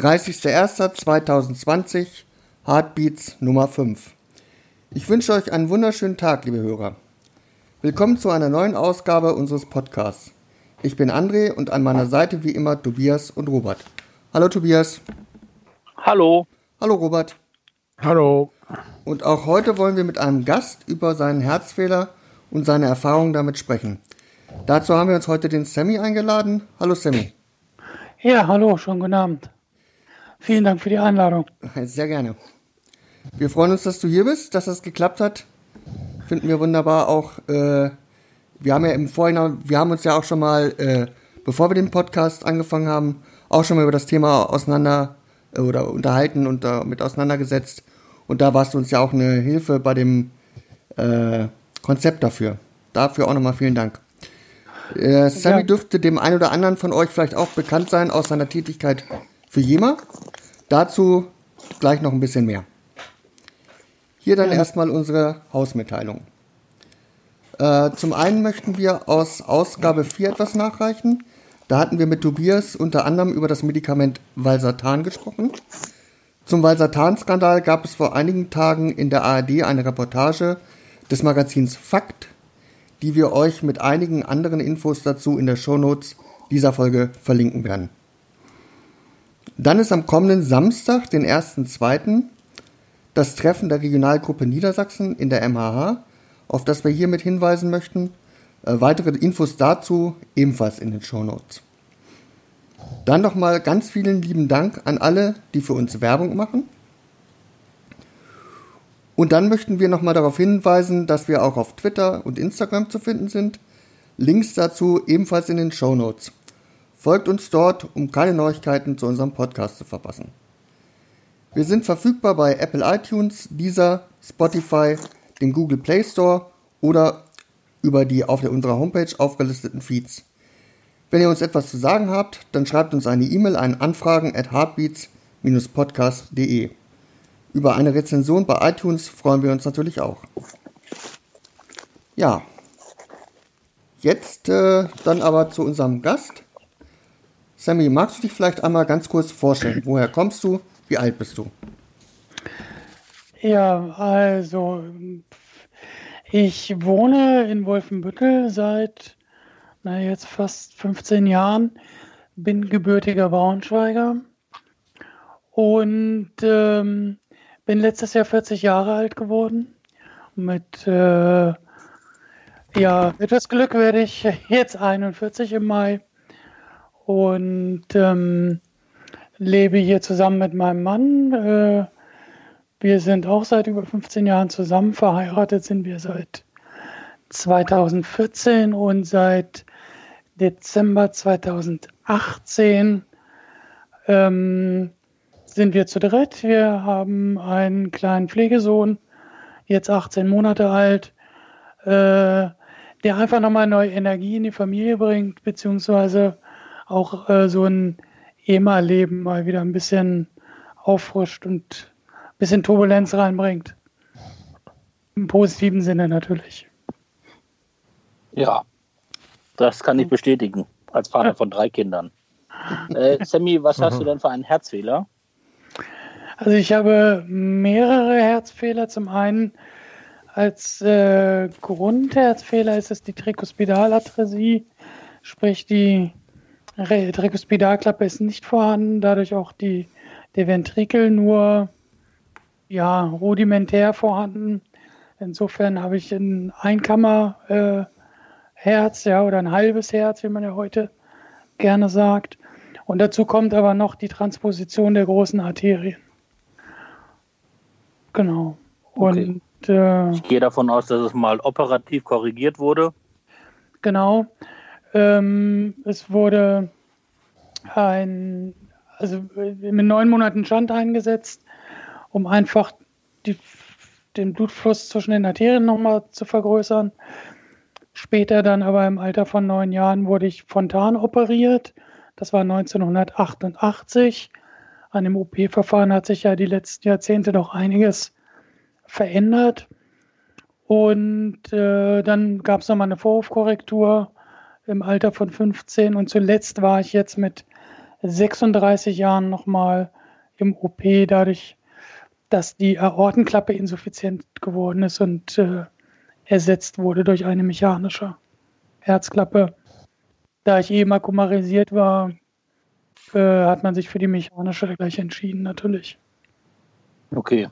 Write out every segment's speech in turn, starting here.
30.01.2020 Heartbeats Nummer 5. Ich wünsche euch einen wunderschönen Tag, liebe Hörer. Willkommen zu einer neuen Ausgabe unseres Podcasts. Ich bin André und an meiner Seite wie immer Tobias und Robert. Hallo Tobias. Hallo. Hallo Robert. Hallo. Und auch heute wollen wir mit einem Gast über seinen Herzfehler und seine Erfahrungen damit sprechen. Dazu haben wir uns heute den Sammy eingeladen. Hallo Sammy. Ja, hallo, schönen guten Abend. Vielen Dank für die Einladung. Sehr gerne. Wir freuen uns, dass du hier bist, dass das geklappt hat. Finden wir wunderbar auch. Äh, wir haben ja im Vorhinein, wir haben uns ja auch schon mal, äh, bevor wir den Podcast angefangen haben, auch schon mal über das Thema auseinander äh, oder unterhalten und damit auseinandergesetzt. Und da warst du uns ja auch eine Hilfe bei dem äh, Konzept dafür. Dafür auch nochmal vielen Dank. Äh, Sammy ja. dürfte dem einen oder anderen von euch vielleicht auch bekannt sein aus seiner Tätigkeit für Jema. Dazu gleich noch ein bisschen mehr. Hier dann erstmal unsere Hausmitteilung. Äh, zum einen möchten wir aus Ausgabe 4 etwas nachreichen. Da hatten wir mit Tobias unter anderem über das Medikament Valsartan gesprochen. Zum Valsartan-Skandal gab es vor einigen Tagen in der ARD eine Reportage des Magazins Fakt, die wir euch mit einigen anderen Infos dazu in der Shownotes dieser Folge verlinken werden. Dann ist am kommenden Samstag, den 1.2., das Treffen der Regionalgruppe Niedersachsen in der MHH, auf das wir hiermit hinweisen möchten. Äh, weitere Infos dazu ebenfalls in den Shownotes. Dann nochmal ganz vielen lieben Dank an alle, die für uns Werbung machen. Und dann möchten wir nochmal darauf hinweisen, dass wir auch auf Twitter und Instagram zu finden sind. Links dazu ebenfalls in den Shownotes. Folgt uns dort, um keine Neuigkeiten zu unserem Podcast zu verpassen. Wir sind verfügbar bei Apple iTunes, Deezer, Spotify, dem Google Play Store oder über die auf unserer Homepage aufgelisteten Feeds. Wenn ihr uns etwas zu sagen habt, dann schreibt uns eine E-Mail an anfragen at heartbeats-podcast.de. Über eine Rezension bei iTunes freuen wir uns natürlich auch. Ja, jetzt äh, dann aber zu unserem Gast. Sammy, magst du dich vielleicht einmal ganz kurz vorstellen? Woher kommst du? Wie alt bist du? Ja, also ich wohne in Wolfenbüttel seit na, jetzt fast 15 Jahren, bin gebürtiger Braunschweiger und ähm, bin letztes Jahr 40 Jahre alt geworden. Mit äh, ja, etwas Glück werde ich jetzt 41 im Mai und ähm, lebe hier zusammen mit meinem Mann. Äh, wir sind auch seit über 15 Jahren zusammen. Verheiratet sind wir seit 2014 und seit Dezember 2018 ähm, sind wir zu dritt. Wir haben einen kleinen Pflegesohn, jetzt 18 Monate alt, äh, der einfach nochmal neue Energie in die Familie bringt, beziehungsweise auch äh, so ein EMA-Leben mal wieder ein bisschen auffrischt und ein bisschen Turbulenz reinbringt. Im positiven Sinne natürlich. Ja, das kann ich bestätigen, als Vater von drei Kindern. Äh, Sammy, was hast du denn für einen Herzfehler? Also ich habe mehrere Herzfehler. Zum einen als äh, Grundherzfehler ist es die Trikospidalatrisie, sprich die Trikospidalklappe ist nicht vorhanden, dadurch auch die, der Ventrikel nur ja, rudimentär vorhanden. Insofern habe ich ein Einkammerherz äh, ja, oder ein halbes Herz, wie man ja heute gerne sagt. Und dazu kommt aber noch die Transposition der großen Arterien. Genau. Und äh, ich gehe davon aus, dass es mal operativ korrigiert wurde. Genau. Ähm, es wurde ein, also mit neun Monaten Schand eingesetzt, um einfach die, den Blutfluss zwischen den Arterien nochmal zu vergrößern. Später dann aber im Alter von neun Jahren wurde ich fontan operiert. Das war 1988. An dem OP-Verfahren hat sich ja die letzten Jahrzehnte doch einiges verändert. Und äh, dann gab es nochmal eine Vorhofkorrektur im Alter von 15. Und zuletzt war ich jetzt mit 36 Jahren nochmal im OP, dadurch, dass die Aortenklappe insuffizient geworden ist und äh, ersetzt wurde durch eine mechanische Herzklappe. Da ich eben akkumarisiert war, äh, hat man sich für die mechanische gleich entschieden, natürlich. Okay.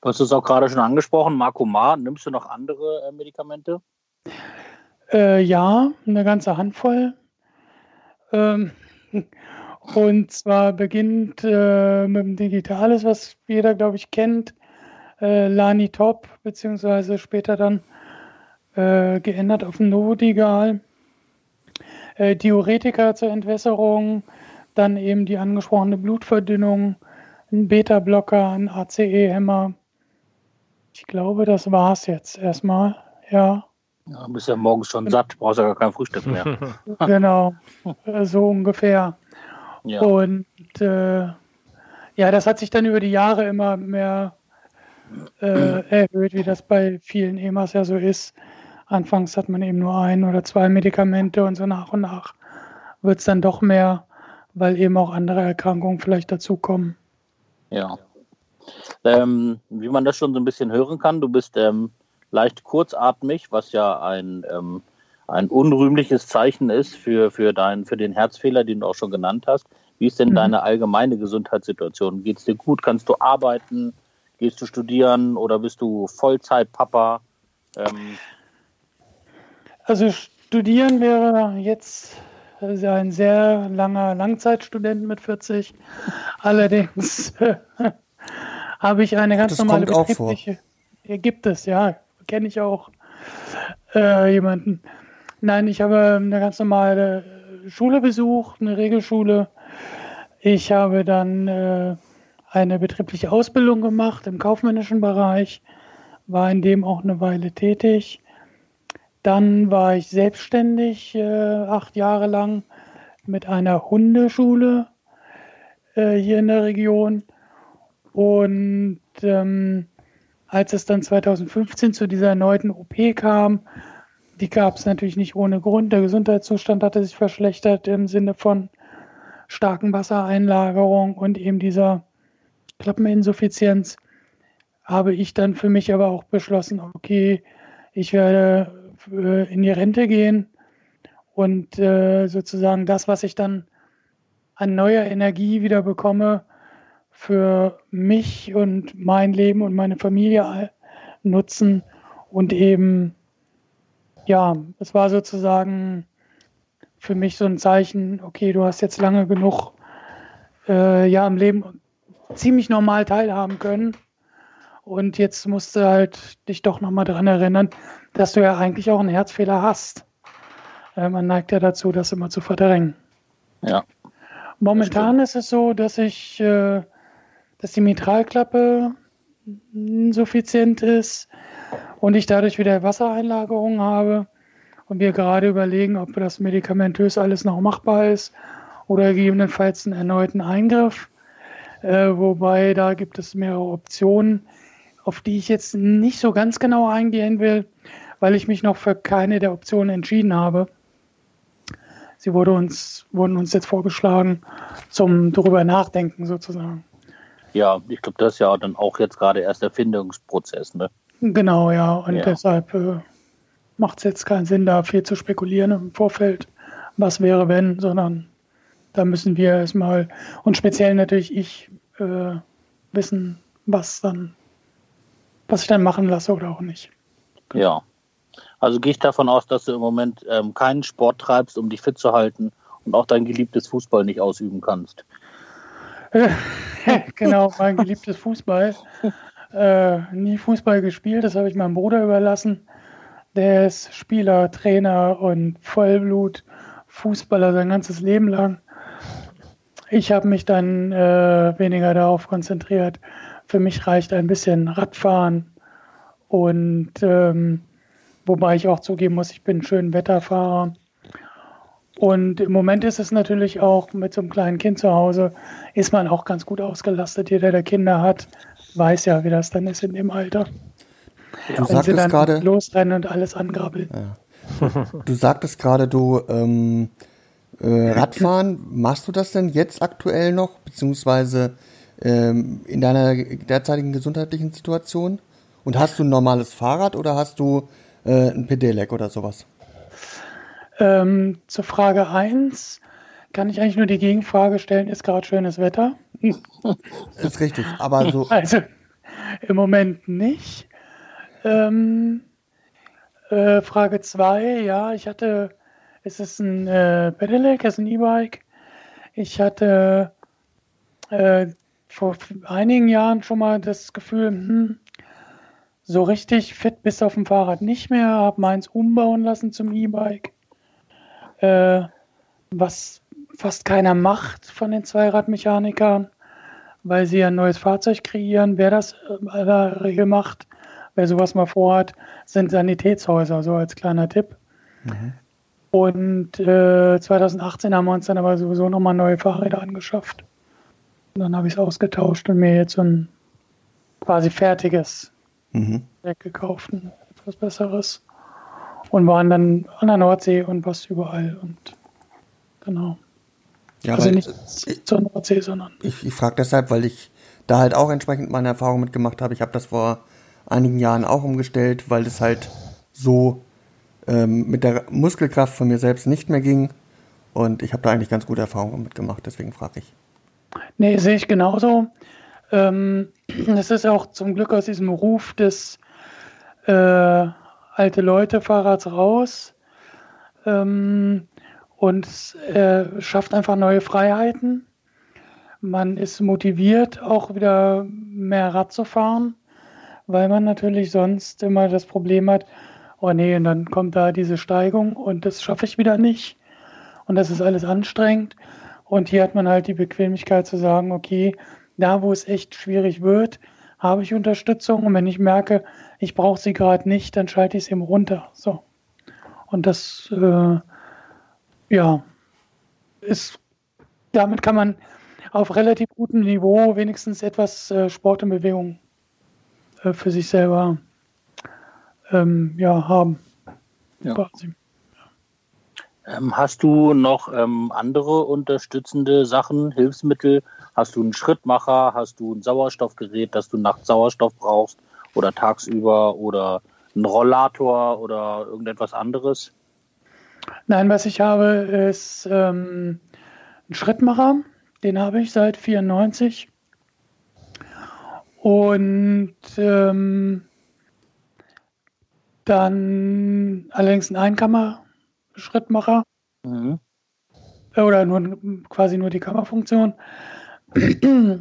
Du hast es auch gerade schon angesprochen, Marcomar. Nimmst du noch andere äh, Medikamente? Äh, ja, eine ganze Handvoll. Ähm, und zwar beginnt äh, mit dem Digitales, was jeder, glaube ich, kennt. Äh, Lani Top, beziehungsweise später dann äh, geändert auf Nodigal. Äh, Diuretika zur Entwässerung, dann eben die angesprochene Blutverdünnung, ein Beta-Blocker, ein ACE-Hämmer, ich glaube, das war es jetzt erstmal. Ja. Ja, bist ja morgens schon satt, brauchst ja gar kein Frühstück mehr. genau, so ungefähr. Ja. Und äh, ja, das hat sich dann über die Jahre immer mehr äh, erhöht, wie das bei vielen EMAs ja so ist. Anfangs hat man eben nur ein oder zwei Medikamente und so nach und nach wird es dann doch mehr, weil eben auch andere Erkrankungen vielleicht dazukommen. Ja. Ähm, wie man das schon so ein bisschen hören kann, du bist ähm, leicht kurzatmig, was ja ein, ähm, ein unrühmliches Zeichen ist für, für, dein, für den Herzfehler, den du auch schon genannt hast. Wie ist denn mhm. deine allgemeine Gesundheitssituation? Geht es dir gut? Kannst du arbeiten? Gehst du studieren oder bist du Vollzeitpapa? Ähm, also studieren wäre jetzt ein sehr langer Langzeitstudent mit 40. Allerdings habe ich eine ganz das normale betriebliche. Hier gibt es, ja, kenne ich auch äh, jemanden. Nein, ich habe eine ganz normale Schule besucht, eine Regelschule. Ich habe dann äh, eine betriebliche Ausbildung gemacht im kaufmännischen Bereich, war in dem auch eine Weile tätig. Dann war ich selbstständig äh, acht Jahre lang mit einer Hundeschule äh, hier in der Region und ähm, als es dann 2015 zu dieser erneuten OP kam, die gab es natürlich nicht ohne Grund. Der Gesundheitszustand hatte sich verschlechtert im Sinne von starken Wassereinlagerung und eben dieser Klappeninsuffizienz. Habe ich dann für mich aber auch beschlossen, okay, ich werde äh, in die Rente gehen und äh, sozusagen das, was ich dann an neuer Energie wieder bekomme, für mich und mein Leben und meine Familie nutzen und eben, ja, es war sozusagen für mich so ein Zeichen, okay, du hast jetzt lange genug äh, ja, im Leben ziemlich normal teilhaben können. Und jetzt musst du halt dich doch nochmal daran erinnern, dass du ja eigentlich auch einen Herzfehler hast. Äh, man neigt ja dazu, das immer zu verdrängen. Ja. Momentan ist es so, dass ich äh, dass die Mitralklappe insuffizient ist und ich dadurch wieder Wassereinlagerungen habe und wir gerade überlegen, ob das medikamentös alles noch machbar ist oder gegebenenfalls einen erneuten Eingriff. Äh, wobei da gibt es mehrere Optionen, auf die ich jetzt nicht so ganz genau eingehen will, weil ich mich noch für keine der Optionen entschieden habe. Sie wurde uns, wurden uns jetzt vorgeschlagen zum darüber nachdenken sozusagen. Ja, ich glaube, das ist ja dann auch jetzt gerade erst der Findungsprozess, ne? Genau, ja. Und ja. deshalb äh, macht es jetzt keinen Sinn, da viel zu spekulieren im Vorfeld, was wäre, wenn, sondern da müssen wir erstmal und speziell natürlich ich äh, wissen, was dann, was ich dann machen lasse oder auch nicht. Ja. Also gehe ich davon aus, dass du im Moment ähm, keinen Sport treibst, um dich fit zu halten und auch dein geliebtes Fußball nicht ausüben kannst. genau, mein geliebtes Fußball. äh, nie Fußball gespielt, das habe ich meinem Bruder überlassen. Der ist Spieler, Trainer und Vollblut Fußballer sein ganzes Leben lang. Ich habe mich dann äh, weniger darauf konzentriert. Für mich reicht ein bisschen Radfahren und ähm, wobei ich auch zugeben muss, ich bin ein schön Wetterfahrer. Und im Moment ist es natürlich auch mit so einem kleinen Kind zu Hause, ist man auch ganz gut ausgelastet. Jeder, der Kinder hat, weiß ja, wie das dann ist in dem Alter. Du Wenn sie dann grade, losrennen und alles angrabbeln. Ja. Du sagtest gerade, du ähm, äh, Radfahren, machst du das denn jetzt aktuell noch, beziehungsweise ähm, in deiner derzeitigen gesundheitlichen Situation? Und hast du ein normales Fahrrad oder hast du äh, ein Pedelec oder sowas? Ähm, zur Frage 1 kann ich eigentlich nur die Gegenfrage stellen, ist gerade schönes Wetter? ist richtig, aber so. Also im Moment nicht. Ähm, äh, Frage 2, ja, ich hatte, es ist ein äh, Pedelec, es ist ein E-Bike. Ich hatte äh, vor einigen Jahren schon mal das Gefühl, hm, so richtig fit bis auf dem Fahrrad nicht mehr, habe meins umbauen lassen zum E-Bike äh, was fast keiner macht von den Zweiradmechanikern, weil sie ein neues Fahrzeug kreieren. Wer das in aller Regel macht, wer sowas mal vorhat, sind Sanitätshäuser, so als kleiner Tipp. Mhm. Und äh, 2018 haben wir uns dann aber sowieso nochmal neue Fahrräder angeschafft. Und dann habe ich es ausgetauscht und mir jetzt so ein quasi fertiges mhm. weggekauft, ein etwas besseres und waren dann an der Nordsee und was überall und genau. Ja, also nicht ich, zur Nordsee, sondern. Ich, ich frage deshalb, weil ich da halt auch entsprechend meine Erfahrung mitgemacht habe. Ich habe das vor einigen Jahren auch umgestellt, weil es halt so ähm, mit der Muskelkraft von mir selbst nicht mehr ging. Und ich habe da eigentlich ganz gute Erfahrungen mitgemacht, deswegen frage ich. Nee, sehe ich genauso. Ähm, das ist auch zum Glück aus diesem Ruf des äh, alte Leute Fahrrads raus ähm, und äh, schafft einfach neue Freiheiten. Man ist motiviert, auch wieder mehr Rad zu fahren, weil man natürlich sonst immer das Problem hat, oh nee, und dann kommt da diese Steigung und das schaffe ich wieder nicht. Und das ist alles anstrengend. Und hier hat man halt die Bequemlichkeit zu sagen, okay, da wo es echt schwierig wird, habe ich Unterstützung. Und wenn ich merke, ich brauche sie gerade nicht, dann schalte ich es eben runter. So. Und das, äh, ja, ist, damit kann man auf relativ gutem Niveau wenigstens etwas äh, Sport und Bewegung äh, für sich selber ähm, ja, haben. Ja. Quasi. Ähm, hast du noch ähm, andere unterstützende Sachen, Hilfsmittel? Hast du einen Schrittmacher? Hast du ein Sauerstoffgerät, das du nachts Sauerstoff brauchst? oder tagsüber oder ein Rollator oder irgendetwas anderes? Nein, was ich habe, ist ähm, ein Schrittmacher. Den habe ich seit 94. Und ähm, dann allerdings ein Einkammer-Schrittmacher. Mhm. Oder nur quasi nur die Kammerfunktion.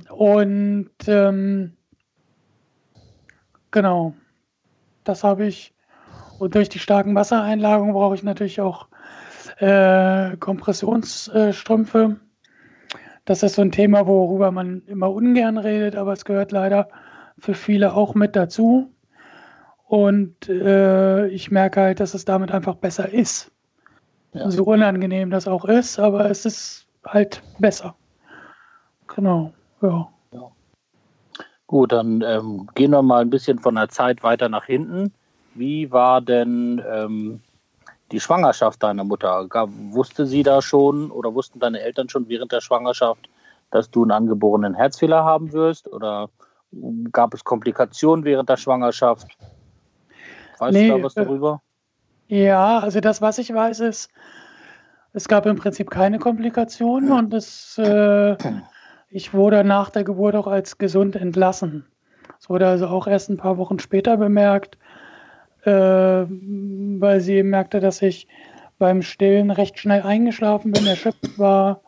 Und ähm, Genau. Das habe ich. Und durch die starken Wassereinlagungen brauche ich natürlich auch äh, Kompressionsstrümpfe. Das ist so ein Thema, worüber man immer ungern redet, aber es gehört leider für viele auch mit dazu. Und äh, ich merke halt, dass es damit einfach besser ist. Ja. So unangenehm das auch ist, aber es ist halt besser. Genau, ja. Gut, dann ähm, gehen wir mal ein bisschen von der Zeit weiter nach hinten. Wie war denn ähm, die Schwangerschaft deiner Mutter? Wusste sie da schon oder wussten deine Eltern schon während der Schwangerschaft, dass du einen angeborenen Herzfehler haben wirst? Oder gab es Komplikationen während der Schwangerschaft? Weißt nee, du da was darüber? Ja, also das, was ich weiß, ist, es gab im Prinzip keine Komplikationen und es äh, ich wurde nach der Geburt auch als gesund entlassen. Es wurde also auch erst ein paar Wochen später bemerkt, äh, weil sie merkte, dass ich beim Stillen recht schnell eingeschlafen bin, erschöpft war.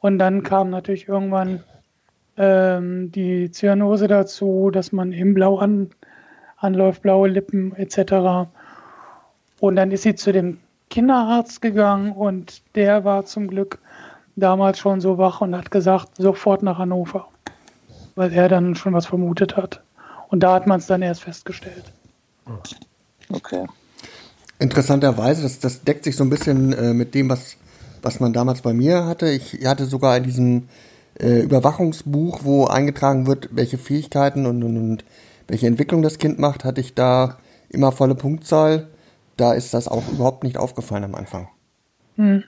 Und dann kam natürlich irgendwann ähm, die Zyanose dazu, dass man eben blau an, anläuft, blaue Lippen etc. Und dann ist sie zu dem Kinderarzt gegangen und der war zum Glück damals schon so wach und hat gesagt, sofort nach Hannover, weil er dann schon was vermutet hat. Und da hat man es dann erst festgestellt. Okay. Interessanterweise, das, das deckt sich so ein bisschen äh, mit dem, was, was man damals bei mir hatte. Ich hatte sogar in diesem äh, Überwachungsbuch, wo eingetragen wird, welche Fähigkeiten und, und, und welche Entwicklung das Kind macht, hatte ich da immer volle Punktzahl. Da ist das auch überhaupt nicht aufgefallen am Anfang. Hm.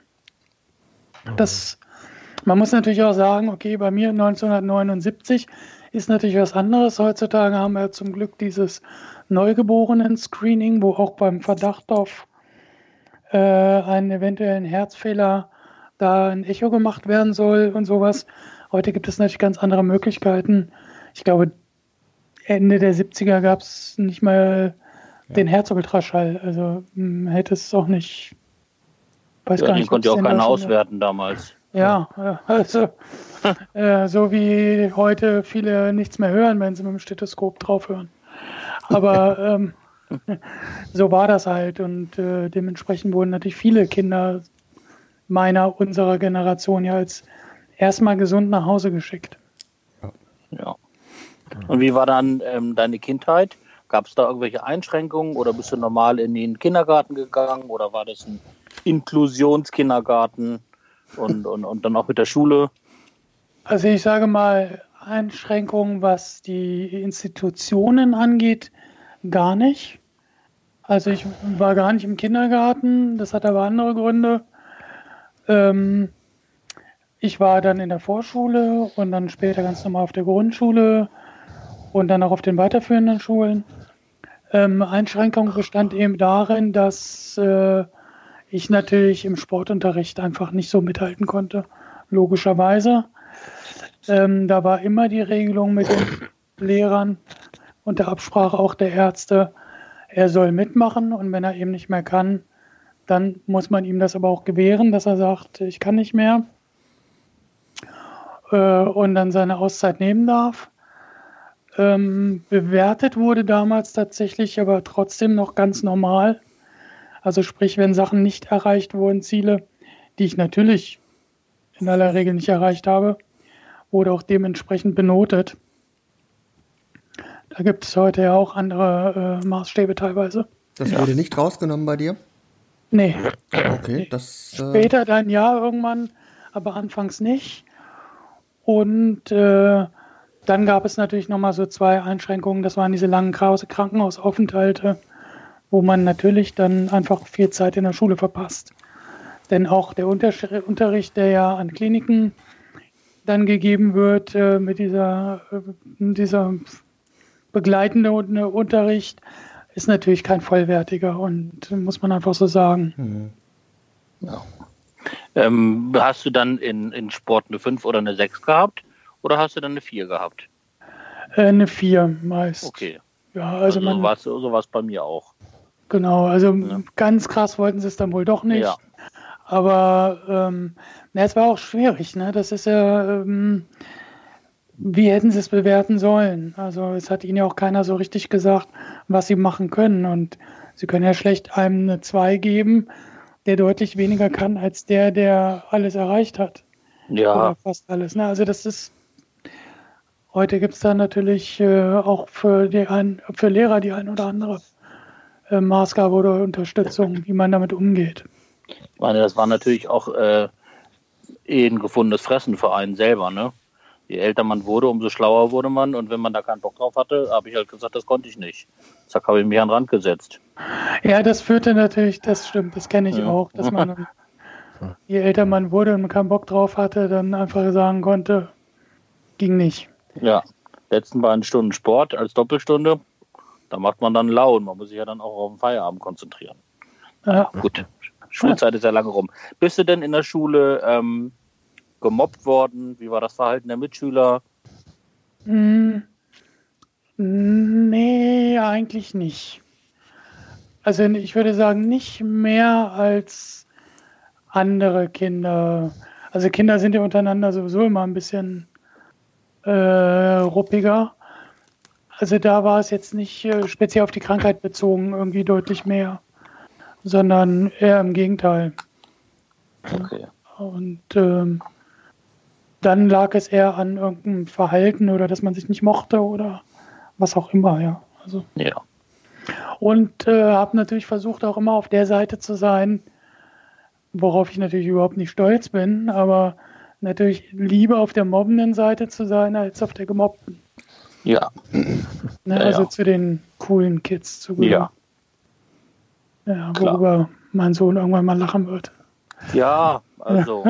Das, man muss natürlich auch sagen, okay, bei mir 1979 ist natürlich was anderes. Heutzutage haben wir zum Glück dieses Neugeborenen-Screening, wo auch beim Verdacht auf äh, einen eventuellen Herzfehler da ein Echo gemacht werden soll und sowas. Heute gibt es natürlich ganz andere Möglichkeiten. Ich glaube, Ende der 70er gab es nicht mal ja. den Herzultraschall. Also hm, hätte es auch nicht. Weiß ja, gar den nicht, konnte ja auch keiner auswerten damals. Ja, also äh, so wie heute viele nichts mehr hören, wenn sie mit dem Stethoskop draufhören. Aber ähm, so war das halt und äh, dementsprechend wurden natürlich viele Kinder meiner, unserer Generation ja als erstmal gesund nach Hause geschickt. Ja. Und wie war dann ähm, deine Kindheit? Gab es da irgendwelche Einschränkungen oder bist du normal in den Kindergarten gegangen oder war das ein Inklusionskindergarten und, und, und dann auch mit der Schule? Also ich sage mal, Einschränkungen, was die Institutionen angeht, gar nicht. Also ich war gar nicht im Kindergarten, das hat aber andere Gründe. Ähm, ich war dann in der Vorschule und dann später ganz normal auf der Grundschule und dann auch auf den weiterführenden Schulen. Ähm, Einschränkung bestand eben darin, dass äh, ich natürlich im Sportunterricht einfach nicht so mithalten konnte, logischerweise. Ähm, da war immer die Regelung mit den Lehrern und der Absprache auch der Ärzte, er soll mitmachen und wenn er eben nicht mehr kann, dann muss man ihm das aber auch gewähren, dass er sagt, ich kann nicht mehr äh, und dann seine Auszeit nehmen darf. Ähm, bewertet wurde damals tatsächlich aber trotzdem noch ganz normal. Also sprich, wenn Sachen nicht erreicht wurden, Ziele, die ich natürlich in aller Regel nicht erreicht habe, wurde auch dementsprechend benotet. Da gibt es heute ja auch andere äh, Maßstäbe teilweise. Das ja. wurde nicht rausgenommen bei dir? Nee. Okay, das. Äh Später dann ja irgendwann, aber anfangs nicht. Und äh, dann gab es natürlich nochmal so zwei Einschränkungen. Das waren diese langen Krankenhausaufenthalte, wo man natürlich dann einfach viel Zeit in der Schule verpasst. Denn auch der Unterricht, der ja an Kliniken dann gegeben wird äh, mit dieser, äh, dieser begleitende Unterricht, ist natürlich kein vollwertiger und muss man einfach so sagen. Mhm. Ja. Ähm, hast du dann in, in Sport eine 5 oder eine 6 gehabt oder hast du dann eine 4 gehabt? Äh, eine 4 meist. Okay. Ja, also, also man, so war es bei mir auch. Genau, also ja. ganz krass wollten sie es dann wohl doch nicht. Ja. Aber ähm, na, es war auch schwierig, ne? Das ist ja, ähm, wie hätten sie es bewerten sollen? Also es hat ihnen ja auch keiner so richtig gesagt, was sie machen können. Und sie können ja schlecht einem eine 2 geben, der deutlich weniger kann als der, der alles erreicht hat. Ja. Oder fast alles. Ne? Also das ist, heute gibt es da natürlich äh, auch für, die ein, für Lehrer die ein oder andere äh, Maßgabe oder Unterstützung, wie man damit umgeht. Ich meine, das war natürlich auch äh, eh ein gefundenes Fressen für einen selber, ne? Je älter man wurde, umso schlauer wurde man. Und wenn man da keinen Bock drauf hatte, habe ich halt gesagt, das konnte ich nicht. Zack, habe ich mich an den Rand gesetzt. Ja, das führte natürlich, das stimmt, das kenne ich ja. auch, dass man, je älter man wurde und keinen Bock drauf hatte, dann einfach sagen konnte, ging nicht. Ja, letzten beiden Stunden Sport als Doppelstunde, da macht man dann lau und man muss sich ja dann auch auf den Feierabend konzentrieren. Ja. Gut, Schulzeit ist ja lange rum. Bist du denn in der Schule ähm, gemobbt worden? Wie war das Verhalten der Mitschüler? Mm, nee, eigentlich nicht. Also ich würde sagen, nicht mehr als andere Kinder. Also Kinder sind ja untereinander sowieso immer ein bisschen äh, ruppiger. Also da war es jetzt nicht äh, speziell auf die Krankheit bezogen, irgendwie deutlich mehr, sondern eher im Gegenteil. Okay. Und ähm, dann lag es eher an irgendeinem Verhalten oder dass man sich nicht mochte oder was auch immer, ja. Also, ja. Und äh, habe natürlich versucht, auch immer auf der Seite zu sein, worauf ich natürlich überhaupt nicht stolz bin, aber natürlich lieber auf der mobbenden Seite zu sein als auf der gemobbten. Ja. Ne, also ja. zu den coolen Kids zu gehören. Ja. Ja, worüber Klar. mein Sohn irgendwann mal lachen wird. Ja, also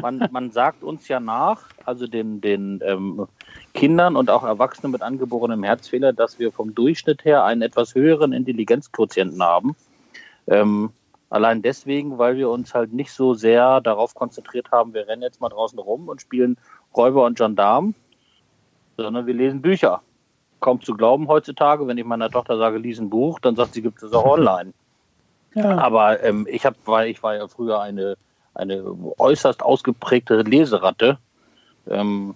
man, man sagt uns ja nach, also den, den ähm, Kindern und auch Erwachsenen mit angeborenem Herzfehler, dass wir vom Durchschnitt her einen etwas höheren Intelligenzquotienten haben. Ähm, allein deswegen, weil wir uns halt nicht so sehr darauf konzentriert haben, wir rennen jetzt mal draußen rum und spielen Räuber und Gendarm, sondern wir lesen Bücher. Kaum zu glauben heutzutage, wenn ich meiner Tochter sage, lies ein Buch, dann sagt sie, gibt es auch online. Ja. Aber ähm, ich habe, weil ich war ja früher eine, eine äußerst ausgeprägte Leseratte. Ähm,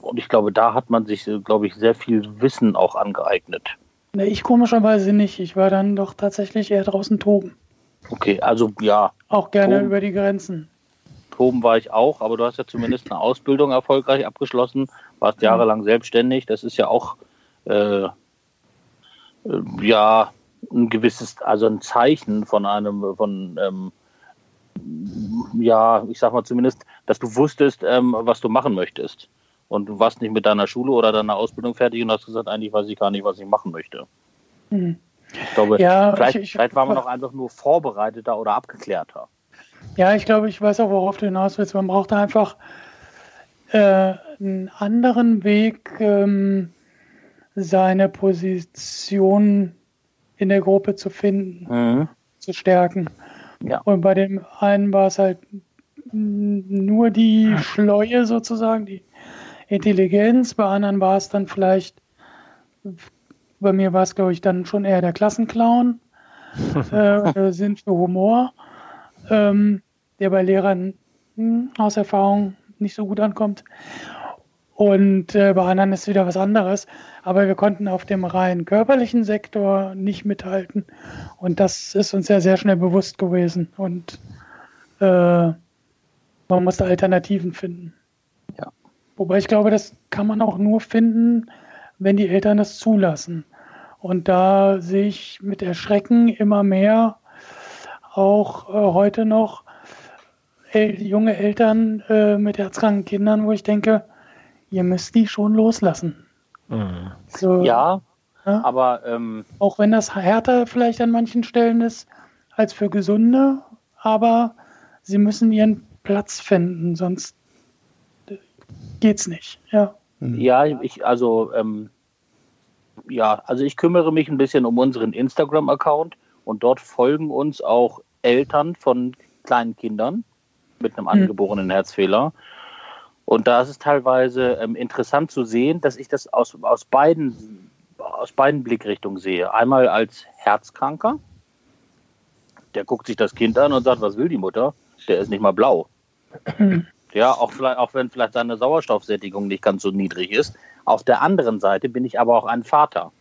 und ich glaube, da hat man sich, glaube ich, sehr viel Wissen auch angeeignet. Ne, ich komischerweise nicht. Ich war dann doch tatsächlich eher draußen toben. Okay, also ja. Auch gerne toben, über die Grenzen. Toben war ich auch, aber du hast ja zumindest eine Ausbildung erfolgreich abgeschlossen, warst mhm. jahrelang selbstständig. Das ist ja auch äh, äh, ja ein gewisses, also ein Zeichen von einem, von ähm, ja, ich sag mal zumindest, dass du wusstest, ähm, was du machen möchtest. Und du warst nicht mit deiner Schule oder deiner Ausbildung fertig und hast gesagt, eigentlich weiß ich gar nicht, was ich machen möchte. Hm. Ich glaube, ja, vielleicht, ich, ich, vielleicht war man auch einfach nur vorbereiteter oder abgeklärter. Ja, ich glaube, ich weiß auch, worauf du hinaus willst. Man braucht einfach äh, einen anderen Weg, ähm, seine Position in der Gruppe zu finden, mhm. zu stärken. Ja. Und bei dem einen war es halt nur die Schleue sozusagen, die Intelligenz, bei anderen war es dann vielleicht, bei mir war es glaube ich dann schon eher der Klassenclown, äh, Sinn für Humor, ähm, der bei Lehrern mh, hm, aus Erfahrung nicht so gut ankommt. Und äh, bei anderen ist wieder was anderes. Aber wir konnten auf dem rein körperlichen Sektor nicht mithalten. Und das ist uns ja sehr schnell bewusst gewesen. Und äh, man musste Alternativen finden. Ja. Wobei ich glaube, das kann man auch nur finden, wenn die Eltern das zulassen. Und da sehe ich mit Erschrecken immer mehr, auch äh, heute noch, el junge Eltern äh, mit herzkranken Kindern, wo ich denke, ihr müsst die schon loslassen. Mhm. So, ja, ja, aber ähm, auch wenn das härter vielleicht an manchen Stellen ist als für Gesunde, aber sie müssen ihren Platz finden, sonst geht's nicht. Ja, mhm. ja ich, also ähm, ja, also ich kümmere mich ein bisschen um unseren Instagram-Account und dort folgen uns auch Eltern von kleinen Kindern mit einem mhm. angeborenen Herzfehler. Und da ist es teilweise ähm, interessant zu sehen, dass ich das aus, aus, beiden, aus beiden Blickrichtungen sehe. Einmal als Herzkranker, der guckt sich das Kind an und sagt, was will die Mutter? Der ist nicht mal blau. Ja, auch, vielleicht, auch wenn vielleicht seine Sauerstoffsättigung nicht ganz so niedrig ist. Auf der anderen Seite bin ich aber auch ein Vater.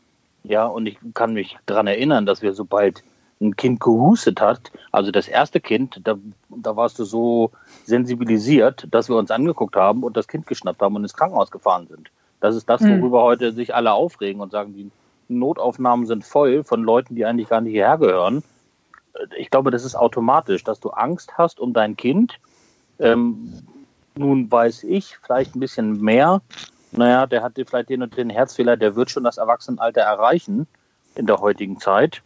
Ja, und ich kann mich daran erinnern, dass wir sobald ein Kind gehustet hat, also das erste Kind, da, da warst du so sensibilisiert, dass wir uns angeguckt haben und das Kind geschnappt haben und ins Krankenhaus gefahren sind. Das ist das, hm. worüber mhm. heute sich alle aufregen und sagen, die Notaufnahmen sind voll von Leuten, die eigentlich gar nicht hierher gehören. Ich glaube, das ist automatisch, dass du Angst hast um dein Kind. Ähm, nun weiß ich vielleicht ein bisschen mehr. Naja, der hat vielleicht den und den Herzfehler, der wird schon das Erwachsenenalter erreichen in der heutigen Zeit.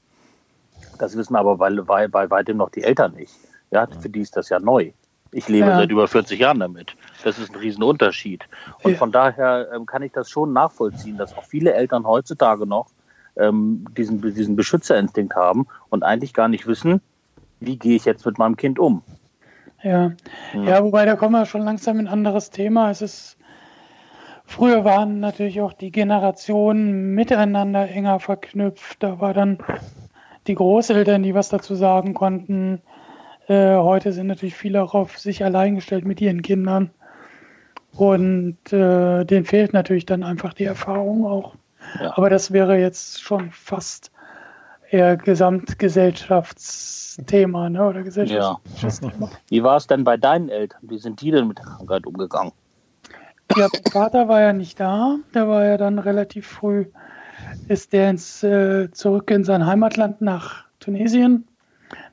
Das wissen aber bei, bei, bei weitem noch die Eltern nicht. Ja, für die ist das ja neu. Ich lebe ja. seit über 40 Jahren damit. Das ist ein Riesenunterschied. Und ja. von daher ähm, kann ich das schon nachvollziehen, dass auch viele Eltern heutzutage noch ähm, diesen, diesen Beschützerinstinkt haben und eigentlich gar nicht wissen, wie gehe ich jetzt mit meinem Kind um. Ja. ja, ja, wobei da kommen wir schon langsam in ein anderes Thema. Es ist Früher waren natürlich auch die Generationen miteinander enger verknüpft. Da war dann die Großeltern, die was dazu sagen konnten. Äh, heute sind natürlich viele auch auf sich allein gestellt mit ihren Kindern. Und äh, denen fehlt natürlich dann einfach die Erfahrung auch. Ja. Aber das wäre jetzt schon fast eher Gesamtgesellschaftsthema, ne? Oder Gesellschaftsthema. Ja. Wie war es denn bei deinen Eltern? Wie sind die denn mit der Krankheit umgegangen? Ja, mein Vater war ja nicht da. Der war ja dann relativ früh, ist der ins, äh, zurück in sein Heimatland nach Tunesien.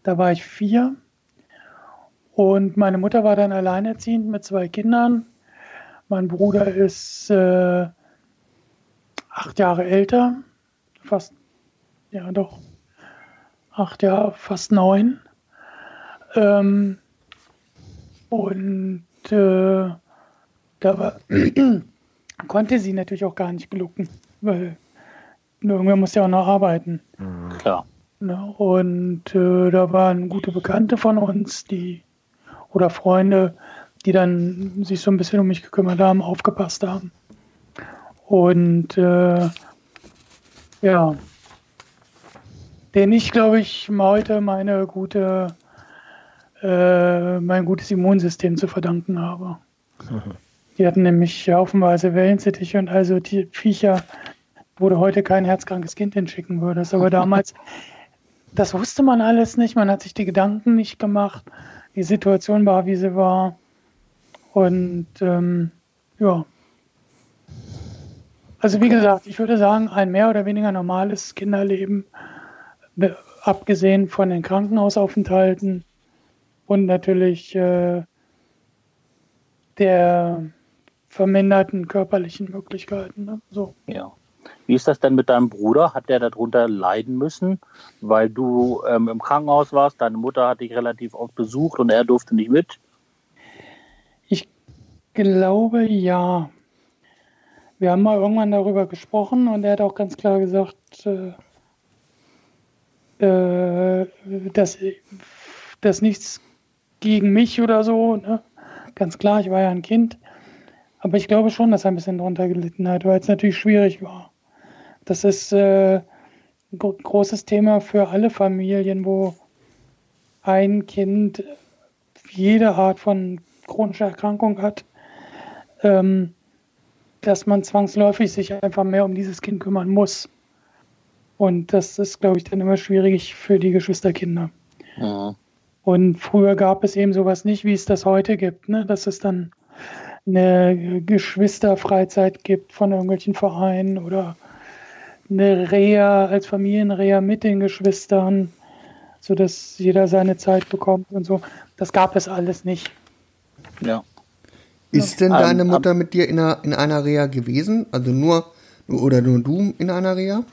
Da war ich vier. Und meine Mutter war dann alleinerziehend mit zwei Kindern. Mein Bruder ist äh, acht Jahre älter, fast, ja doch, acht Jahre, fast neun. Ähm, und äh, da war, konnte sie natürlich auch gar nicht glucken, weil irgendwer muss ja auch noch arbeiten. Klar. Ne? Und äh, da waren gute Bekannte von uns, die oder Freunde, die dann sich so ein bisschen um mich gekümmert haben, aufgepasst haben. Und äh, ja, den ich, glaube ich, heute meine gute, äh, mein gutes Immunsystem zu verdanken habe. Mhm. Die hatten nämlich haufenweise Wellensittiche und also die Viecher, wo du heute kein herzkrankes Kind hinschicken würdest. Aber damals das wusste man alles nicht, man hat sich die Gedanken nicht gemacht, die Situation war, wie sie war. Und ähm, ja. Also wie gesagt, ich würde sagen, ein mehr oder weniger normales Kinderleben, abgesehen von den Krankenhausaufenthalten und natürlich äh, der verminderten körperlichen Möglichkeiten. Ne? So. Ja. Wie ist das denn mit deinem Bruder? Hat der darunter leiden müssen, weil du ähm, im Krankenhaus warst? Deine Mutter hat dich relativ oft besucht und er durfte nicht mit? Ich glaube ja. Wir haben mal irgendwann darüber gesprochen und er hat auch ganz klar gesagt, äh, äh, dass, dass nichts gegen mich oder so. Ne? Ganz klar, ich war ja ein Kind. Aber ich glaube schon, dass er ein bisschen drunter gelitten hat, weil es natürlich schwierig war. Das ist äh, ein großes Thema für alle Familien, wo ein Kind jede Art von chronischer Erkrankung hat, ähm, dass man zwangsläufig sich einfach mehr um dieses Kind kümmern muss. Und das ist, glaube ich, dann immer schwierig für die Geschwisterkinder. Ja. Und früher gab es eben sowas nicht, wie es das heute gibt, ne? dass es dann eine Geschwisterfreizeit gibt von irgendwelchen Vereinen oder eine Reha als Familienreha mit den Geschwistern, sodass jeder seine Zeit bekommt und so. Das gab es alles nicht. Ja. Ist denn deine Mutter mit dir in einer, in einer Reha gewesen? Also nur oder nur du in einer Reha?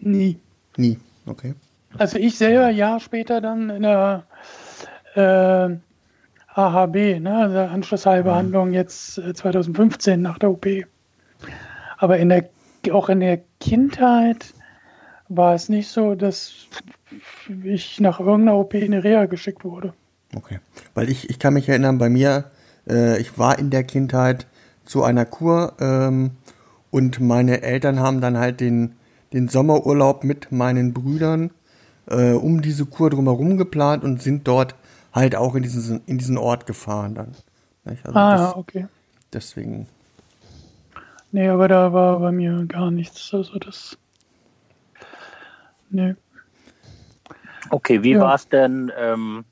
Nie. Nie, okay. Also ich selber ein Jahr später dann in der äh, AHB, ne, also Anschlussheilbehandlung jetzt 2015 äh, nach der OP. Aber in der auch in der Kindheit war es nicht so, dass ich nach irgendeiner OP in die Reha geschickt wurde. Okay. Weil ich, ich kann mich erinnern, bei mir, äh, ich war in der Kindheit zu einer Kur ähm, und meine Eltern haben dann halt den, den Sommerurlaub mit meinen Brüdern äh, um diese Kur drumherum geplant und sind dort halt auch in diesen, in diesen Ort gefahren dann. Also ah, das, okay. Deswegen Nee, aber da war bei mir gar nichts. Also das. Nee. Okay, wie ja. war es denn ähm,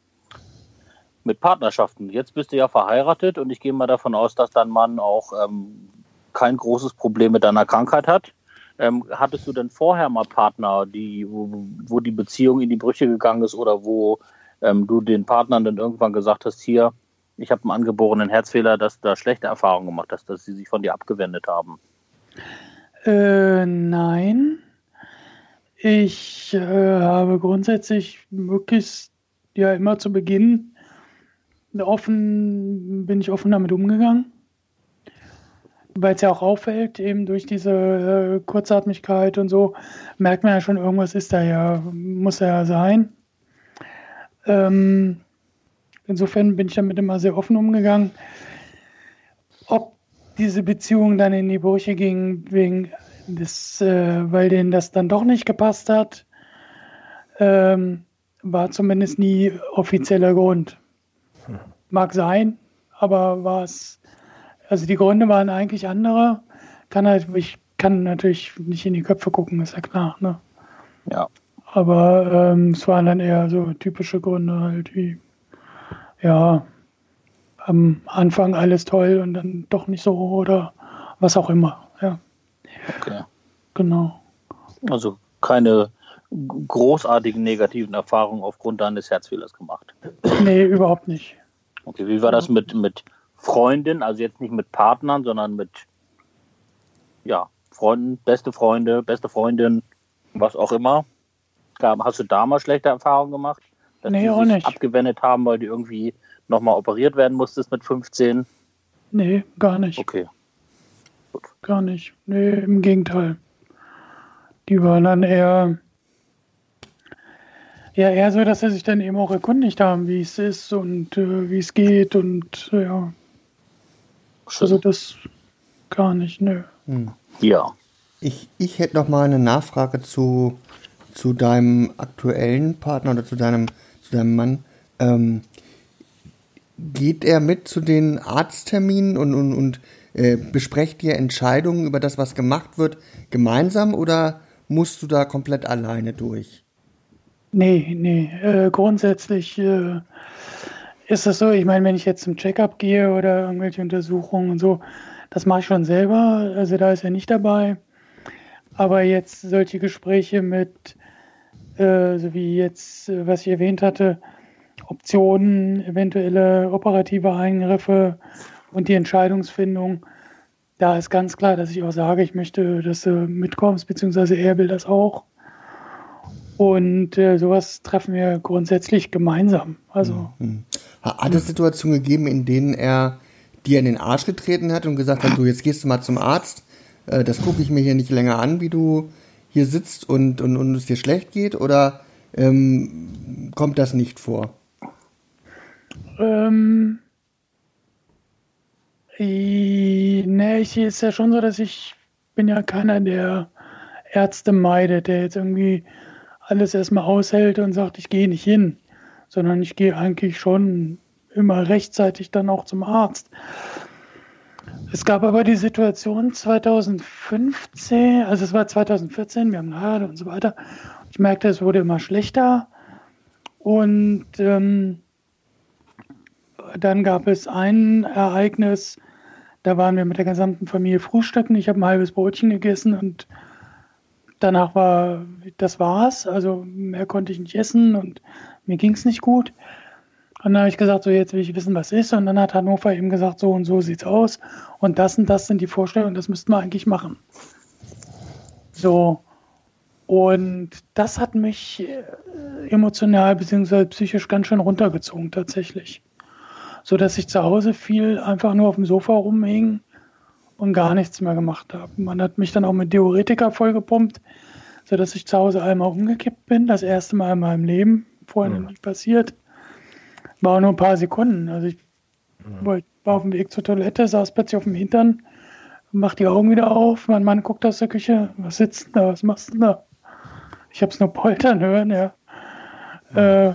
mit Partnerschaften? Jetzt bist du ja verheiratet und ich gehe mal davon aus, dass dein Mann auch ähm, kein großes Problem mit deiner Krankheit hat. Ähm, hattest du denn vorher mal Partner, die, wo, wo, die Beziehung in die Brüche gegangen ist oder wo ähm, du den Partnern dann irgendwann gesagt hast, hier, ich habe einen angeborenen Herzfehler, dass du da schlechte Erfahrungen gemacht hast, dass sie sich von dir abgewendet haben? Äh, nein. Ich äh, habe grundsätzlich möglichst ja immer zu Beginn offen, bin ich offen damit umgegangen. Weil es ja auch auffällt, eben durch diese äh, Kurzatmigkeit und so, merkt man ja schon, irgendwas ist da ja, muss ja sein. Ähm, Insofern bin ich damit immer sehr offen umgegangen. Ob diese Beziehung dann in die Brüche ging, wegen des, äh, weil denen das dann doch nicht gepasst hat, ähm, war zumindest nie offizieller Grund. Mag sein, aber war es Also die Gründe waren eigentlich andere. Kann halt, ich kann natürlich nicht in die Köpfe gucken, ist ja klar. Ne? Ja. Aber ähm, es waren dann eher so typische Gründe halt wie, ja, am Anfang alles toll und dann doch nicht so oder was auch immer. Ja. Okay. Genau. Also keine großartigen negativen Erfahrungen aufgrund deines Herzfehlers gemacht. Nee, überhaupt nicht. Okay, wie war das mit, mit Freundinnen, also jetzt nicht mit Partnern, sondern mit ja, Freunden, beste Freunde, beste Freundin, was auch immer? Hast du da mal schlechte Erfahrungen gemacht? Dass nee, die auch nicht. abgewendet haben, weil du irgendwie nochmal operiert werden musstest mit 15? Nee, gar nicht. Okay. Gut. Gar nicht. Nee, im Gegenteil. Die waren dann eher, ja, eher so, dass sie sich dann eben auch erkundigt haben, wie es ist und äh, wie es geht und äh, ja. Schön. Also das gar nicht, nö. Hm. Ja. Ich, ich hätte noch mal eine Nachfrage zu, zu deinem aktuellen Partner oder zu deinem, zu deinem Mann. Ähm, geht er mit zu den Arztterminen und, und, und äh, besprecht ihr Entscheidungen über das, was gemacht wird, gemeinsam oder musst du da komplett alleine durch? Nee, nee. Äh, grundsätzlich äh, ist das so, ich meine, wenn ich jetzt zum Checkup gehe oder irgendwelche Untersuchungen und so, das mache ich schon selber. Also da ist er nicht dabei. Aber jetzt solche Gespräche mit, äh, so wie jetzt, äh, was ich erwähnt hatte, Optionen, eventuelle operative Eingriffe und die Entscheidungsfindung, da ist ganz klar, dass ich auch sage, ich möchte, dass du mitkommst, beziehungsweise er will das auch. Und äh, sowas treffen wir grundsätzlich gemeinsam. Also. Mhm. Hat es Situationen gegeben, in denen er dir in den Arsch getreten hat und gesagt hat, du jetzt gehst du mal zum Arzt, äh, das gucke ich mir hier nicht länger an, wie du hier sitzt und, und, und es dir schlecht geht? Oder ähm, kommt das nicht vor? Ähm, ne, ich ist ja schon so, dass ich bin ja keiner, der Ärzte meidet, der jetzt irgendwie alles erstmal aushält und sagt, ich gehe nicht hin, sondern ich gehe eigentlich schon immer rechtzeitig dann auch zum Arzt. Es gab aber die Situation 2015, also es war 2014, wir haben geheiratet und so weiter. Ich merkte, es wurde immer schlechter. Und ähm, dann gab es ein Ereignis, da waren wir mit der gesamten Familie frühstücken. Ich habe ein halbes Brötchen gegessen und danach war, das war's. Also mehr konnte ich nicht essen und mir ging es nicht gut. Und dann habe ich gesagt, so jetzt will ich wissen, was ist. Und dann hat Hannover eben gesagt, so und so sieht's aus. Und das und das sind die Vorstellungen, das müssten wir eigentlich machen. So. Und das hat mich äh, emotional bzw. psychisch ganz schön runtergezogen, tatsächlich so dass ich zu Hause viel einfach nur auf dem Sofa rumhing und gar nichts mehr gemacht habe. Man hat mich dann auch mit Diuretika vollgepumpt, so dass ich zu Hause einmal umgekippt bin, das erste Mal in meinem Leben, vorher mhm. nicht passiert. War auch nur ein paar Sekunden. Also ich mhm. war auf dem Weg zur Toilette, saß plötzlich auf dem Hintern, mach die Augen wieder auf, mein Mann guckt aus der Küche, was sitzt denn da, was machst du denn da? Ich habe es nur poltern hören, ja. Mhm. Äh,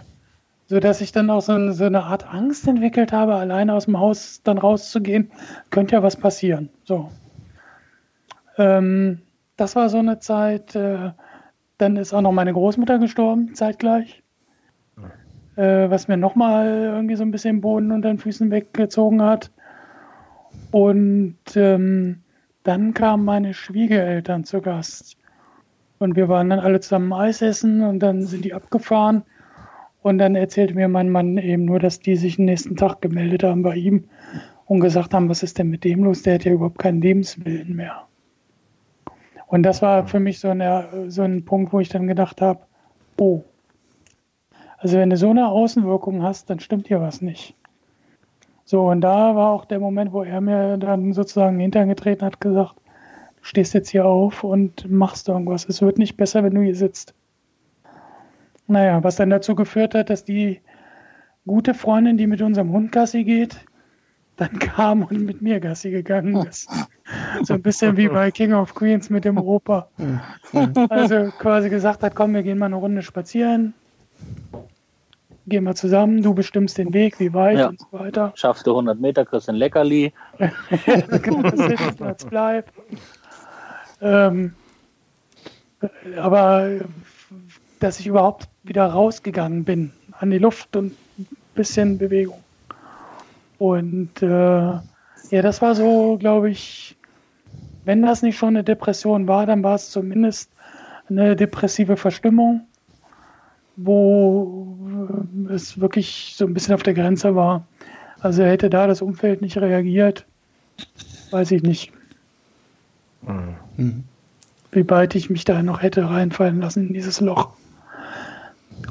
so dass ich dann auch so, so, eine Art Angst entwickelt habe, alleine aus dem Haus dann rauszugehen, könnte ja was passieren. So. Ähm, das war so eine Zeit. Äh, dann ist auch noch meine Großmutter gestorben, zeitgleich. Äh, was mir nochmal irgendwie so ein bisschen Boden unter den Füßen weggezogen hat. Und ähm, dann kamen meine Schwiegereltern zu Gast. Und wir waren dann alle zusammen Eis essen und dann sind die abgefahren. Und dann erzählte mir mein Mann eben nur, dass die sich den nächsten Tag gemeldet haben bei ihm und gesagt haben, was ist denn mit dem los? Der hat ja überhaupt keinen Lebenswillen mehr. Und das war für mich so, eine, so ein Punkt, wo ich dann gedacht habe, oh, also wenn du so eine Außenwirkung hast, dann stimmt hier was nicht. So, und da war auch der Moment, wo er mir dann sozusagen hintergetreten hat, gesagt, du stehst jetzt hier auf und machst irgendwas. Es wird nicht besser, wenn du hier sitzt. Naja, was dann dazu geführt hat, dass die gute Freundin, die mit unserem Hund Gassi geht, dann kam und mit mir Gassi gegangen ist. So ein bisschen wie bei King of Queens mit dem Opa. Also quasi gesagt hat, komm, wir gehen mal eine Runde spazieren. Gehen wir zusammen, du bestimmst den Weg, wie weit Ja. und so weiter. Schaffst du 100 Meter, kriegst ein Leckerli. genau, das ist Platz bleibt. Ähm, aber dass ich überhaupt wieder rausgegangen bin an die Luft und ein bisschen Bewegung. Und äh, ja, das war so, glaube ich, wenn das nicht schon eine Depression war, dann war es zumindest eine depressive Verstimmung, wo es wirklich so ein bisschen auf der Grenze war. Also hätte da das Umfeld nicht reagiert, weiß ich nicht, wie weit ich mich da noch hätte reinfallen lassen in dieses Loch.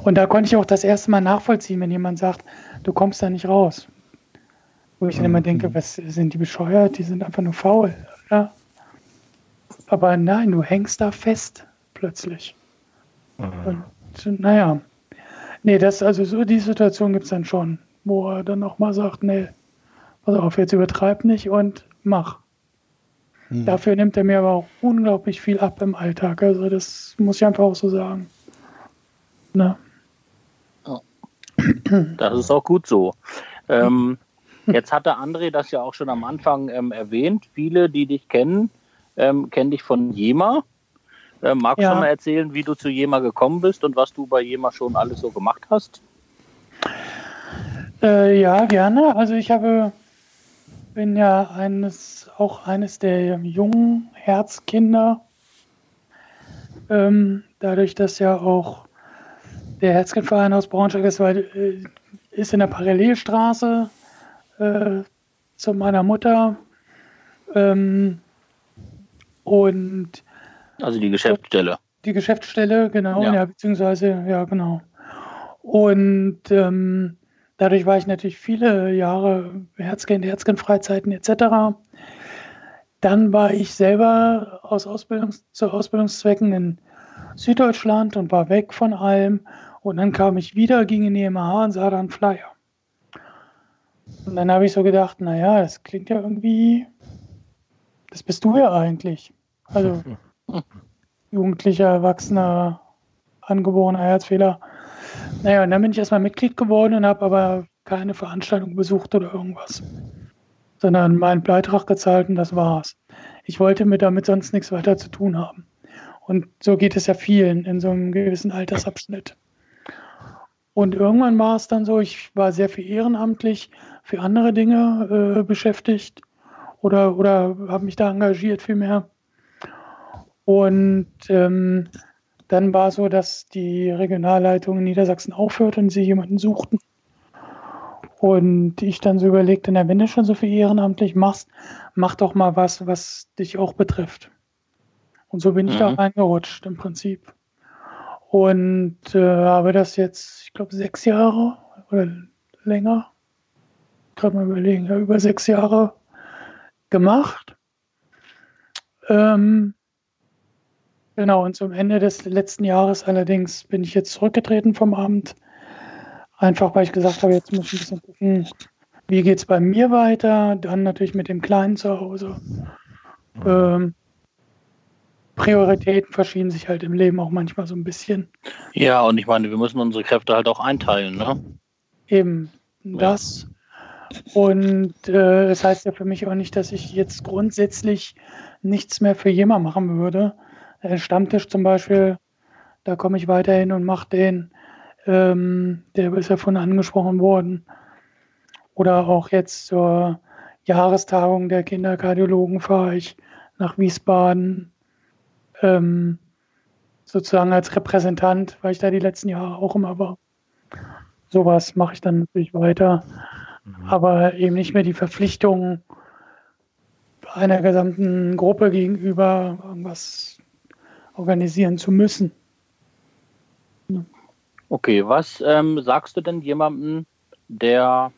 Und da konnte ich auch das erste Mal nachvollziehen, wenn jemand sagt, du kommst da nicht raus. Wo ich dann immer denke, was sind die bescheuert? Die sind einfach nur faul. Ja? Aber nein, du hängst da fest plötzlich. Und naja, nee, das, also so die Situation gibt es dann schon, wo er dann auch mal sagt, nee, pass auf, jetzt übertreib nicht und mach. Dafür nimmt er mir aber auch unglaublich viel ab im Alltag. Also das muss ich einfach auch so sagen. Ne? Das ist auch gut so. Ähm, jetzt hatte André das ja auch schon am Anfang ähm, erwähnt. Viele, die dich kennen, ähm, kennen dich von Jema. Ähm, magst Ja. du mal erzählen, wie du zu Jema gekommen bist und was du bei Jema schon alles so gemacht hast? Äh, ja, gerne. Also ich habe bin ja eines auch eines der jungen Herzkinder. Ähm, dadurch, dass ja auch der Herzkindverein aus Braunschweig ist, weil, äh, ist in der Parallelstraße äh, zu meiner Mutter. Ähm, und Also die Geschäftsstelle. die Geschäftsstelle, genau, Ja. ja, beziehungsweise, ja, genau. Und ähm, dadurch war ich natürlich viele Jahre Herzkind, Herzkind-Freizeiten etc. Dann war ich selber aus Ausbildungs zu Ausbildungszwecken in Süddeutschland und war weg von allem. Und dann kam ich wieder, ging in die MH und sah da einen Flyer. Und dann habe ich so gedacht, naja, das klingt ja irgendwie, das bist du ja eigentlich. Also jugendlicher, erwachsener, angeborener Herzfehler. Naja, und dann bin ich erstmal Mitglied geworden und habe aber keine Veranstaltung besucht oder irgendwas, sondern meinen Beitrag gezahlt und das war's. Ich wollte mir damit sonst nichts weiter zu tun haben. Und so geht es ja vielen in so einem gewissen Altersabschnitt. Und irgendwann war es dann so, ich war sehr viel ehrenamtlich für andere Dinge äh, beschäftigt oder, oder habe mich da engagiert vielmehr. Und ähm, dann war so, dass die Regionalleitung in Niedersachsen aufhörte und sie jemanden suchten. Und ich dann so überlegte, na, wenn du schon so viel ehrenamtlich machst, mach doch mal was, was dich auch betrifft. Und so bin ich da Mhm. reingerutscht im Prinzip. Und äh, habe das jetzt, ich glaube, sechs Jahre oder länger, gerade mal überlegen, ja, über sechs Jahre gemacht. Ähm, Genau, und zum Ende des letzten Jahres allerdings bin ich jetzt zurückgetreten vom Amt. Einfach weil ich gesagt habe, jetzt muss ich ein bisschen gucken, wie geht es bei mir weiter. Dann natürlich mit dem Kleinen zu Hause. Ähm, Prioritäten verschieben sich halt im Leben auch manchmal so ein bisschen. Ja, und ich meine, wir müssen unsere Kräfte halt auch einteilen, ne? Eben das. Und äh, es heißt ja für mich auch nicht, dass ich jetzt grundsätzlich nichts mehr für jemand machen würde. Stammtisch zum Beispiel, da komme ich weiterhin und mache den. Ähm, der ist ja von angesprochen worden. Oder auch jetzt zur Jahrestagung der Kinderkardiologen fahre ich nach Wiesbaden. Ähm, sozusagen als Repräsentant, weil ich da die letzten Jahre auch immer war. Sowas mache ich dann natürlich weiter, aber eben nicht mehr die Verpflichtung einer gesamten Gruppe gegenüber irgendwas organisieren zu müssen. Okay, was ähm, sagst du denn jemandem, der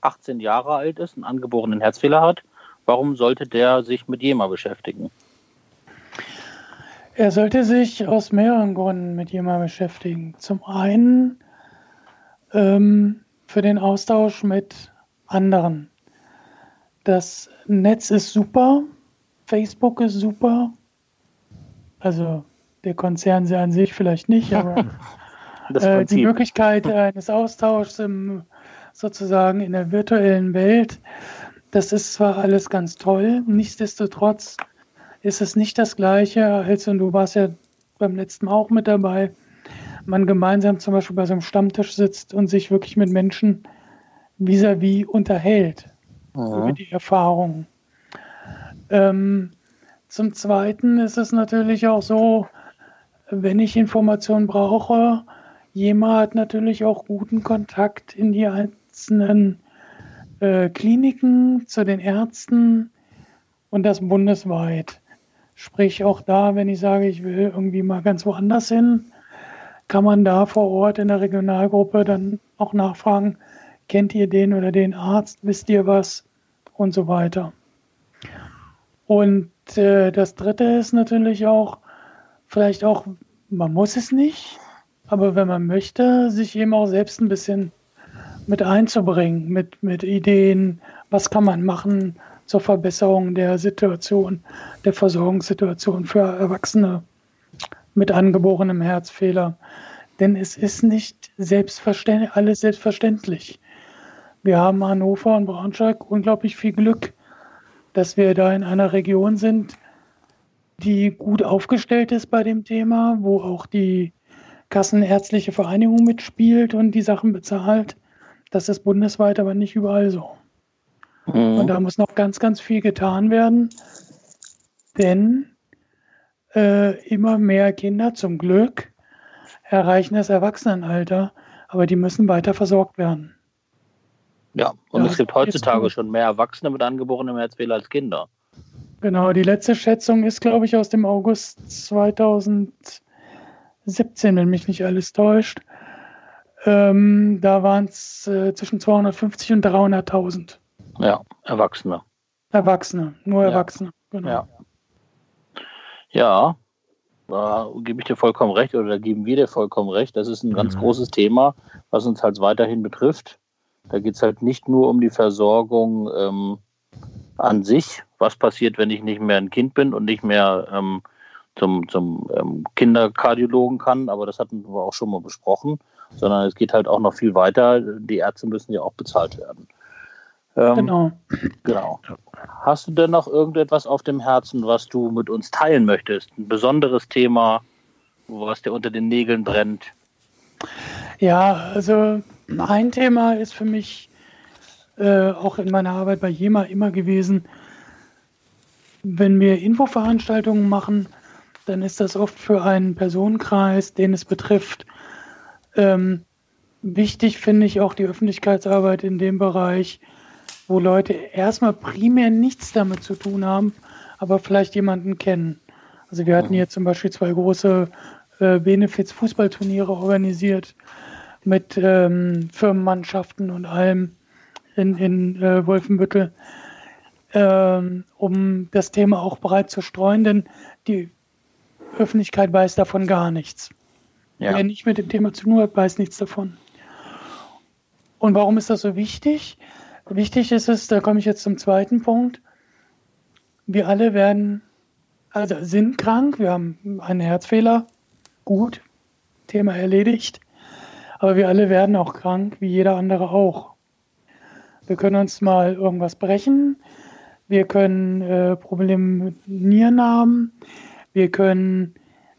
18 Jahre alt ist, einen angeborenen Herzfehler hat? Warum sollte der sich mit Jema beschäftigen? Er sollte sich aus mehreren Gründen mit jemandem beschäftigen. Zum einen ähm, für den Austausch mit anderen. Das Netz ist super, Facebook ist super. Also der Konzern an sich vielleicht nicht, aber äh, die Möglichkeit eines Austauschs im, sozusagen in der virtuellen Welt, das ist zwar alles ganz toll, nichtsdestotrotz ist es nicht das Gleiche, als und du warst ja beim letzten Mal auch mit dabei, man gemeinsam zum Beispiel bei so einem Stammtisch sitzt und sich wirklich mit Menschen vis-à-vis -vis unterhält mhm. über die Erfahrungen. Ähm, zum Zweiten ist es natürlich auch so, wenn ich Informationen brauche, jemand hat natürlich auch guten Kontakt in die einzelnen äh, Kliniken zu den Ärzten und das bundesweit. Sprich auch da, wenn ich sage, ich will irgendwie mal ganz woanders hin, kann man da vor Ort in der Regionalgruppe dann auch nachfragen, kennt ihr den oder den Arzt, wisst ihr was und so weiter. Und das Dritte ist natürlich auch, vielleicht auch, man muss es nicht, aber wenn man möchte, sich eben auch selbst ein bisschen mit einzubringen, mit, mit Ideen, was kann man machen zur Verbesserung der Situation, der Versorgungssituation für Erwachsene mit angeborenem Herzfehler. Denn es ist nicht selbstverständlich, alles selbstverständlich. Wir haben Hannover und Braunschweig unglaublich viel Glück, dass wir da in einer Region sind, die gut aufgestellt ist bei dem Thema, wo auch die Kassenärztliche Vereinigung mitspielt und die Sachen bezahlt. Das ist bundesweit aber nicht überall so. Mhm. Und da muss noch ganz, ganz viel getan werden, denn äh, immer mehr Kinder zum Glück erreichen das Erwachsenenalter, aber die müssen weiter versorgt werden. Ja, und ja, es gibt heutzutage schon mehr Erwachsene mit angeborenem Herzfehler als Kinder. Genau, die letzte Schätzung ist, glaube ich, aus dem August 2017, wenn mich nicht alles täuscht. Ähm, da waren es äh, zwischen 250 und 300.000. Ja, Erwachsene. Erwachsene, nur Erwachsene, ja. genau. Ja. Ja, da gebe ich dir vollkommen recht oder da geben wir dir vollkommen recht. Das ist ein ganz mhm. großes Thema, was uns halt weiterhin betrifft. Da geht es halt nicht nur um die Versorgung ähm, an sich. Was passiert, wenn ich nicht mehr ein Kind bin und nicht mehr ähm, zum, zum ähm, Kinderkardiologen kann, aber das hatten wir auch schon mal besprochen, sondern es geht halt auch noch viel weiter. Die Ärzte müssen ja auch bezahlt werden. Ähm, genau. Genau. Hast du denn noch irgendetwas auf dem Herzen, was du mit uns teilen möchtest? Ein besonderes Thema, was dir unter den Nägeln brennt? Ja, also ein Thema ist für mich äh, auch in meiner Arbeit bei JEMA immer gewesen, wenn wir Infoveranstaltungen machen, dann ist das oft für einen Personenkreis, den es betrifft. Ähm, wichtig finde ich auch die Öffentlichkeitsarbeit in dem Bereich, wo Leute erstmal primär nichts damit zu tun haben, aber vielleicht jemanden kennen. Also wir hatten hier zum Beispiel zwei große äh, Benefits-Fußballturniere organisiert mit ähm, Firmenmannschaften und allem in, in äh, Wolfenbüttel, ähm, um das Thema auch breit zu streuen, denn die Öffentlichkeit weiß davon gar nichts. Ja. Wer nicht mit dem Thema zu tun hat, weiß nichts davon. Und warum ist das so wichtig? Wichtig ist es, da komme ich jetzt zum zweiten Punkt. Wir alle werden, also sind krank, wir haben einen Herzfehler, gut, Thema erledigt. Aber wir alle werden auch krank, wie jeder andere auch. Wir können uns mal irgendwas brechen, wir können äh, Probleme mit Nieren haben, wir können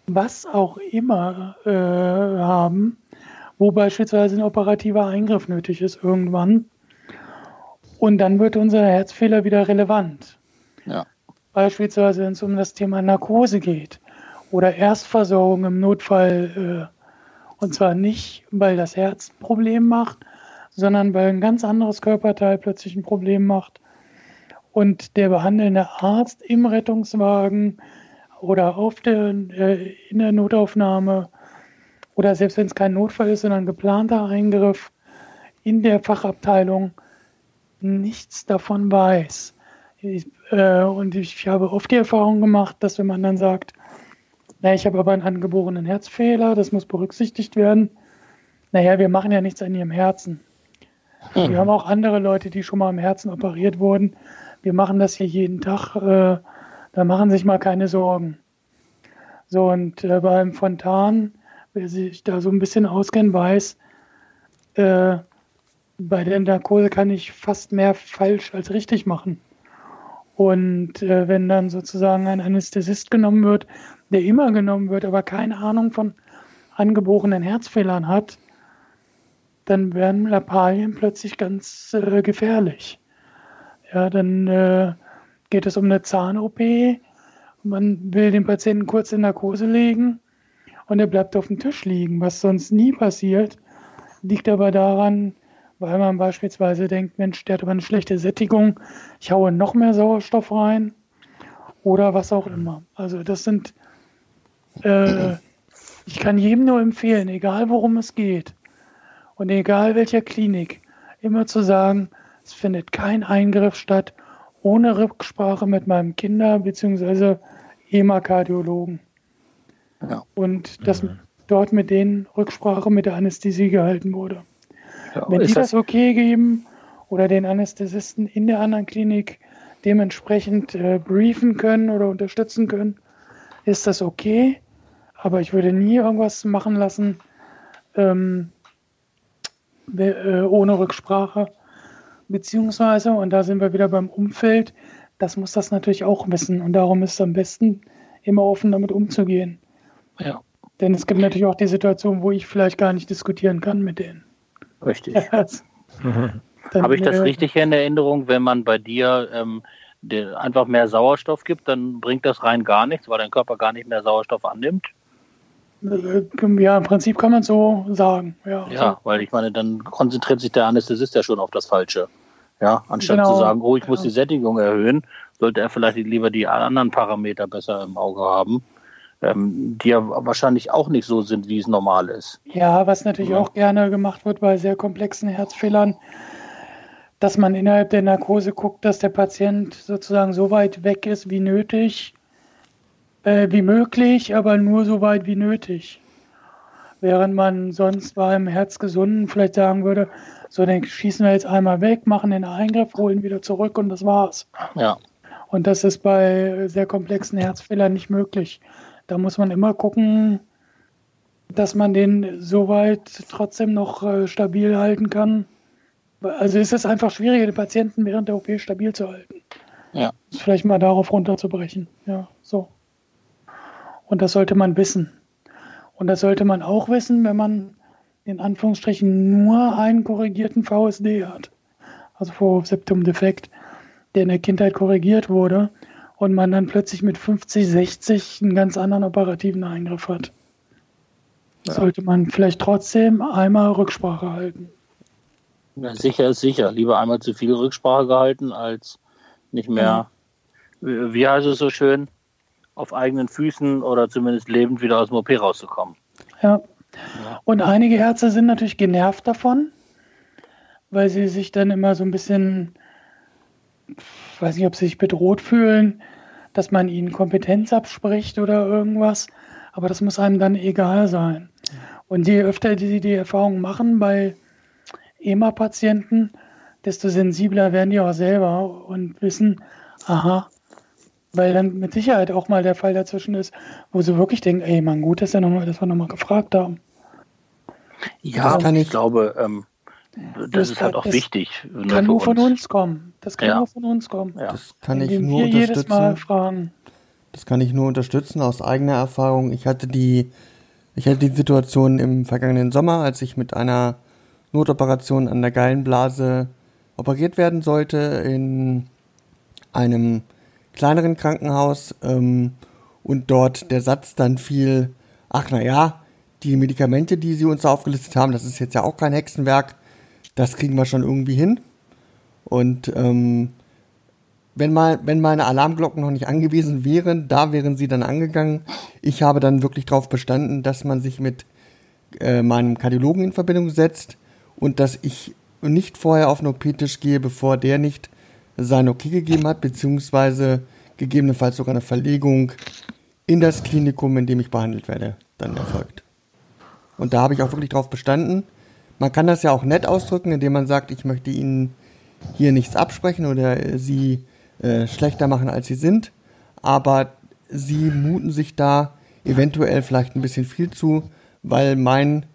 was auch immer äh, haben, wo beispielsweise ein operativer Eingriff nötig ist irgendwann. Und dann wird unser Herzfehler wieder relevant. Ja. Beispielsweise, wenn es um das Thema Narkose geht oder Erstversorgung im Notfall. Und zwar nicht, weil das Herz ein Problem macht, sondern weil ein ganz anderes Körperteil plötzlich ein Problem macht. Und der behandelnde Arzt im Rettungswagen oder auf der, äh, in der Notaufnahme oder selbst wenn es kein Notfall ist, sondern ein geplanter Eingriff in der Fachabteilung nichts davon weiß. Ich, äh, und ich habe oft die Erfahrung gemacht, dass wenn man dann sagt, na, ich habe aber einen angeborenen Herzfehler, das muss berücksichtigt werden. Naja, wir machen ja nichts an ihrem Herzen. Mhm. Wir haben auch andere Leute, die schon mal am Herzen operiert wurden. Wir machen das hier jeden Tag. Äh, da machen sich mal keine Sorgen. So, und äh, beim Fontan wer sich da so ein bisschen auskennt, weiß, äh, bei der Narkose kann ich fast mehr falsch als richtig machen. Und äh, wenn dann sozusagen ein Anästhesist genommen wird, der immer genommen wird, aber keine Ahnung von angeborenen Herzfehlern hat, dann werden Lappalien plötzlich ganz äh, gefährlich. Ja, dann äh, geht es um eine Zahn-OP. Man will den Patienten kurz in Narkose legen und er bleibt auf dem Tisch liegen, was sonst nie passiert. Liegt aber daran, weil man beispielsweise denkt, Mensch, der hat aber eine schlechte Sättigung, ich haue noch mehr Sauerstoff rein oder was auch immer. Also das sind, äh, ich kann jedem nur empfehlen, egal worum es geht und egal welcher Klinik, immer zu sagen, es findet kein Eingriff statt ohne Rücksprache mit meinem Kinder- bzw. EMA-Kardiologen. Ja. Und dass mhm. dort mit denen Rücksprache mit der Anästhesie gehalten wurde. Ja, Wenn die das, das okay geben oder den Anästhesisten in der anderen Klinik dementsprechend äh, briefen können oder unterstützen können, ist das okay. Aber ich würde nie irgendwas machen lassen ähm, äh, ohne Rücksprache. Beziehungsweise, und da sind wir wieder beim Umfeld, das muss das natürlich auch wissen. Und darum ist es am besten, immer offen damit umzugehen. Ja. Denn es gibt natürlich auch die Situation, wo ich vielleicht gar nicht diskutieren kann mit denen. Richtig. Habe ich das richtig in Erinnerung, wenn man bei dir ähm, einfach mehr Sauerstoff gibt, dann bringt das rein gar nichts, weil dein Körper gar nicht mehr Sauerstoff annimmt? Äh, ja, im Prinzip kann man so sagen. Ja, ja weil ich meine, dann konzentriert sich der Anästhesist ja schon auf das Falsche. Ja, anstatt genau. zu sagen, oh, ich muss die Sättigung erhöhen, sollte er vielleicht lieber die anderen Parameter besser im Auge haben ähm, die ja wahrscheinlich auch nicht so sind, wie es normal ist. Ja, was natürlich ja. auch gerne gemacht wird bei sehr komplexen Herzfehlern, dass man innerhalb der Narkose guckt, dass der Patient sozusagen so weit weg ist wie nötig, äh, wie möglich, aber nur so weit wie nötig. Während man sonst beim Herzgesunden vielleicht sagen würde, so, den schießen wir jetzt einmal weg, machen den Eingriff, holen wieder zurück und das war's. Ja. Und das ist bei sehr komplexen Herzfehlern nicht möglich. Da muss man immer gucken, dass man den soweit trotzdem noch äh, stabil halten kann. Also ist es einfach schwieriger, den Patienten während der OP stabil zu halten. Ja. Vielleicht mal darauf runterzubrechen. Ja, so. Und das sollte man wissen. Und das sollte man auch wissen, wenn man in Anführungsstrichen nur einen korrigierten VSD hat. Also vor Septum-Defekt, der in der Kindheit korrigiert wurde und man dann plötzlich mit 50, 60 einen ganz anderen operativen Eingriff hat. Ja. Sollte man vielleicht trotzdem einmal Rücksprache halten. Ja, sicher ist sicher. Lieber einmal zu viel Rücksprache gehalten, als nicht mehr, mhm. wie heißt es so schön, auf eigenen Füßen oder zumindest lebend wieder aus dem OP rauszukommen. Ja. ja. Und einige Ärzte sind natürlich genervt davon, weil sie sich dann immer so ein bisschen weiß nicht, ob sie sich bedroht fühlen, dass man ihnen Kompetenz abspricht oder irgendwas. Aber das muss einem dann egal sein. Und je öfter sie die Erfahrung machen bei EMA-Patienten, desto sensibler werden die auch selber und wissen, aha, weil dann mit Sicherheit auch mal der Fall dazwischen ist, wo sie wirklich denken, ey, man, gut, dass, wir nochmal gefragt haben. Ja, das kann ich, ich glaube, ähm, das, das ist halt auch wichtig. Kann nur von uns kommen. Das kann ja. nur von uns kommen. Ja. Das kann ich nur unterstützen. Jedes Mal fragen. Das kann ich nur unterstützen aus eigener Erfahrung. Ich hatte die, ich hatte die Situation im vergangenen Sommer, als ich mit einer Notoperation an der Gallenblase operiert werden sollte in einem kleineren Krankenhaus ähm, und dort der Satz dann fiel, ach na ja, die Medikamente, die sie uns aufgelistet haben, das ist jetzt ja auch kein Hexenwerk, das kriegen wir schon irgendwie hin. Und ähm, wenn mal, wenn meine Alarmglocken noch nicht angewiesen wären, da wären sie dann angegangen. Ich habe dann wirklich darauf bestanden, dass man sich mit äh, meinem Kardiologen in Verbindung setzt und dass ich nicht vorher auf den OP-Tisch gehe, bevor der nicht sein Okay gegeben hat, beziehungsweise gegebenenfalls sogar eine Verlegung in das Klinikum, in dem ich behandelt werde, dann erfolgt. Und da habe ich auch wirklich darauf bestanden. Man kann das ja auch nett ausdrücken, indem man sagt, ich möchte Ihnen hier nichts absprechen oder Sie äh, schlechter machen, als Sie sind. Aber Sie muten sich da eventuell vielleicht ein bisschen viel zu, weil mein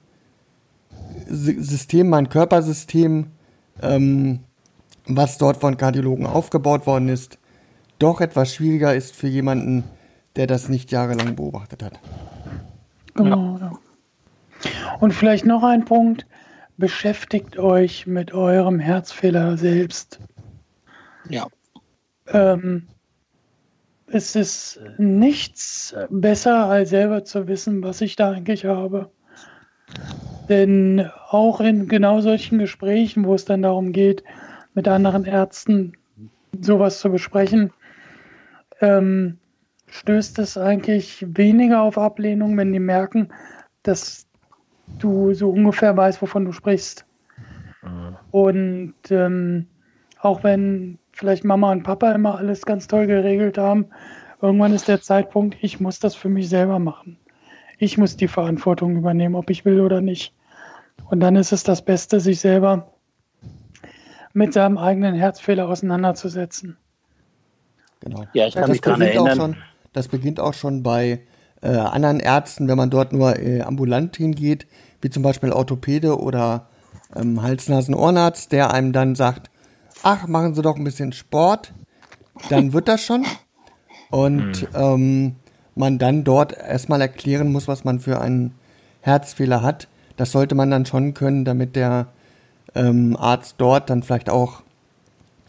System, mein Körpersystem, ähm, was dort von Kardiologen aufgebaut worden ist, doch etwas schwieriger ist für jemanden, der das nicht jahrelang beobachtet hat. Genau. Ja. Und vielleicht noch ein Punkt, beschäftigt euch mit eurem Herzfehler selbst. Ja. Ähm, es ist nichts besser, als selber zu wissen, was ich da eigentlich habe. Denn auch in genau solchen Gesprächen, wo es dann darum geht, mit anderen Ärzten sowas zu besprechen, ähm, stößt es eigentlich weniger auf Ablehnung, wenn die merken, dass du so ungefähr weißt, wovon du sprichst. Mhm. Und ähm, auch wenn vielleicht Mama und Papa immer alles ganz toll geregelt haben, irgendwann ist der Zeitpunkt, ich muss das für mich selber machen. Ich muss die Verantwortung übernehmen, ob ich will oder nicht. Und dann ist es das Beste, sich selber mit seinem eigenen Herzfehler auseinanderzusetzen. Genau. Ja, ich kann das mich daran erinnern. Schon, das beginnt auch schon bei äh, anderen Ärzten, wenn man dort nur äh, ambulant hingeht, wie zum Beispiel Orthopäde oder ähm, Hals-Nasen-Ohrenarzt, der einem dann sagt, ach, machen Sie doch ein bisschen Sport, dann wird das schon. Und mhm. ähm, man dann dort erstmal erklären muss, was man für einen Herzfehler hat. Das sollte man dann schon können, damit der ähm, Arzt dort dann vielleicht auch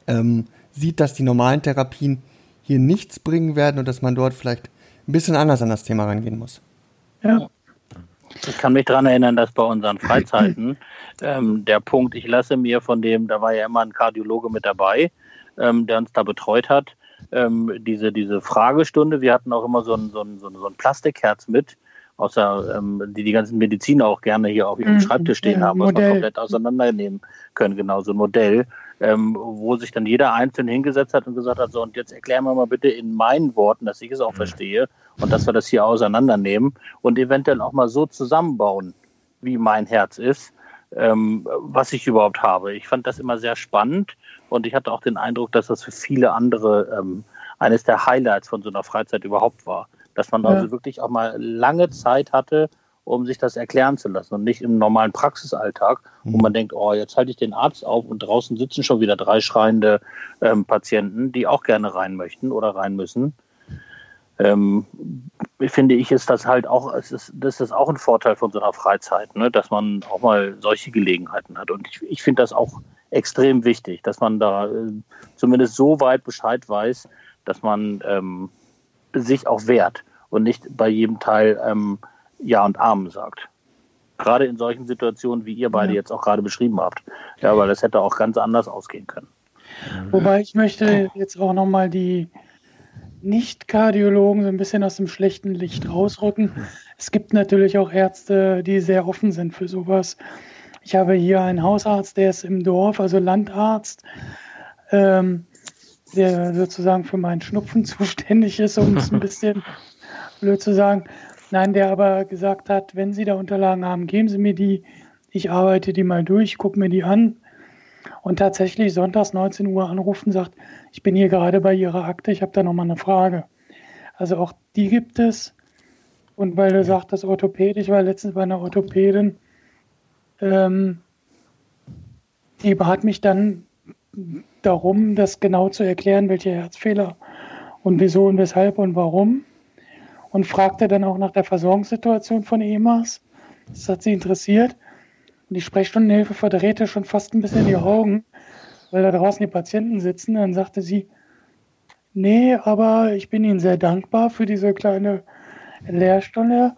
ähm, sieht, dass die normalen Therapien hier nichts bringen werden und dass man dort vielleicht ein bisschen anders an das Thema rangehen muss. Ja. Ich kann mich daran erinnern, dass bei unseren Freizeiten ähm, der Punkt, ich lasse mir von dem, da war ja immer ein Kardiologe mit dabei, ähm, der uns da betreut hat, ähm, diese, diese Fragestunde, wir hatten auch immer so ein, so ein, so ein Plastikherz mit, außer ähm, die die ganzen Mediziner auch gerne hier auf ihrem mhm, Schreibtisch stehen ja, haben, was Modell. man komplett auseinandernehmen können, genau so ein Modell, ähm, wo sich dann jeder einzeln hingesetzt hat und gesagt hat, so und jetzt erklären wir mal bitte in meinen Worten, dass ich es auch mhm. verstehe und dass wir das hier auseinandernehmen und eventuell auch mal so zusammenbauen, wie mein Herz ist, ähm, was ich überhaupt habe. Ich fand das immer sehr spannend und ich hatte auch den Eindruck, dass das für viele andere ähm, eines der Highlights von so einer Freizeit überhaupt war dass man ja. also wirklich auch mal lange Zeit hatte, um sich das erklären zu lassen und nicht im normalen Praxisalltag, wo mhm. man denkt, oh, jetzt halte ich den Arzt auf und draußen sitzen schon wieder drei schreiende ähm, Patienten, die auch gerne rein möchten oder rein müssen. Ähm, finde ich, ist das halt auch, es ist, das ist auch ein Vorteil von so einer Freizeit, ne, dass man auch mal solche Gelegenheiten hat. Und ich, ich finde das auch extrem wichtig, dass man da äh, zumindest so weit Bescheid weiß, dass man ähm, sich auch wehrt und nicht bei jedem Teil ähm, Ja und Amen sagt. Gerade in solchen Situationen, wie ihr beide ja. jetzt auch gerade beschrieben habt. Ja, weil das hätte auch ganz anders ausgehen können. Wobei ich möchte jetzt auch nochmal die Nicht-Kardiologen so ein bisschen aus dem schlechten Licht rausrücken. Es gibt natürlich auch Ärzte, die sehr offen sind für sowas. Ich habe hier einen Hausarzt, der ist im Dorf, also Landarzt. Ähm, der sozusagen für meinen Schnupfen zuständig ist, um es ein bisschen blöd zu sagen. Nein, der aber gesagt hat, wenn Sie da Unterlagen haben, geben Sie mir die. Ich arbeite die mal durch, gucke mir die an. Und tatsächlich sonntags 19 Uhr anrufen, sagt, ich bin hier gerade bei Ihrer Akte, ich habe da nochmal eine Frage. Also auch die gibt es. Und weil du sagtest Orthopäd, ich war letztens bei einer Orthopädin, ähm, die bat mich dann darum, das genau zu erklären, welche Herzfehler und wieso und weshalb und warum. Und fragte dann auch nach der Versorgungssituation von EMAS. Das hat sie interessiert. Und die Sprechstundenhilfe verdrehte schon fast ein bisschen die Augen, weil da draußen die Patienten sitzen. Dann sagte sie, nee, aber ich bin Ihnen sehr dankbar für diese kleine Lehrstunde.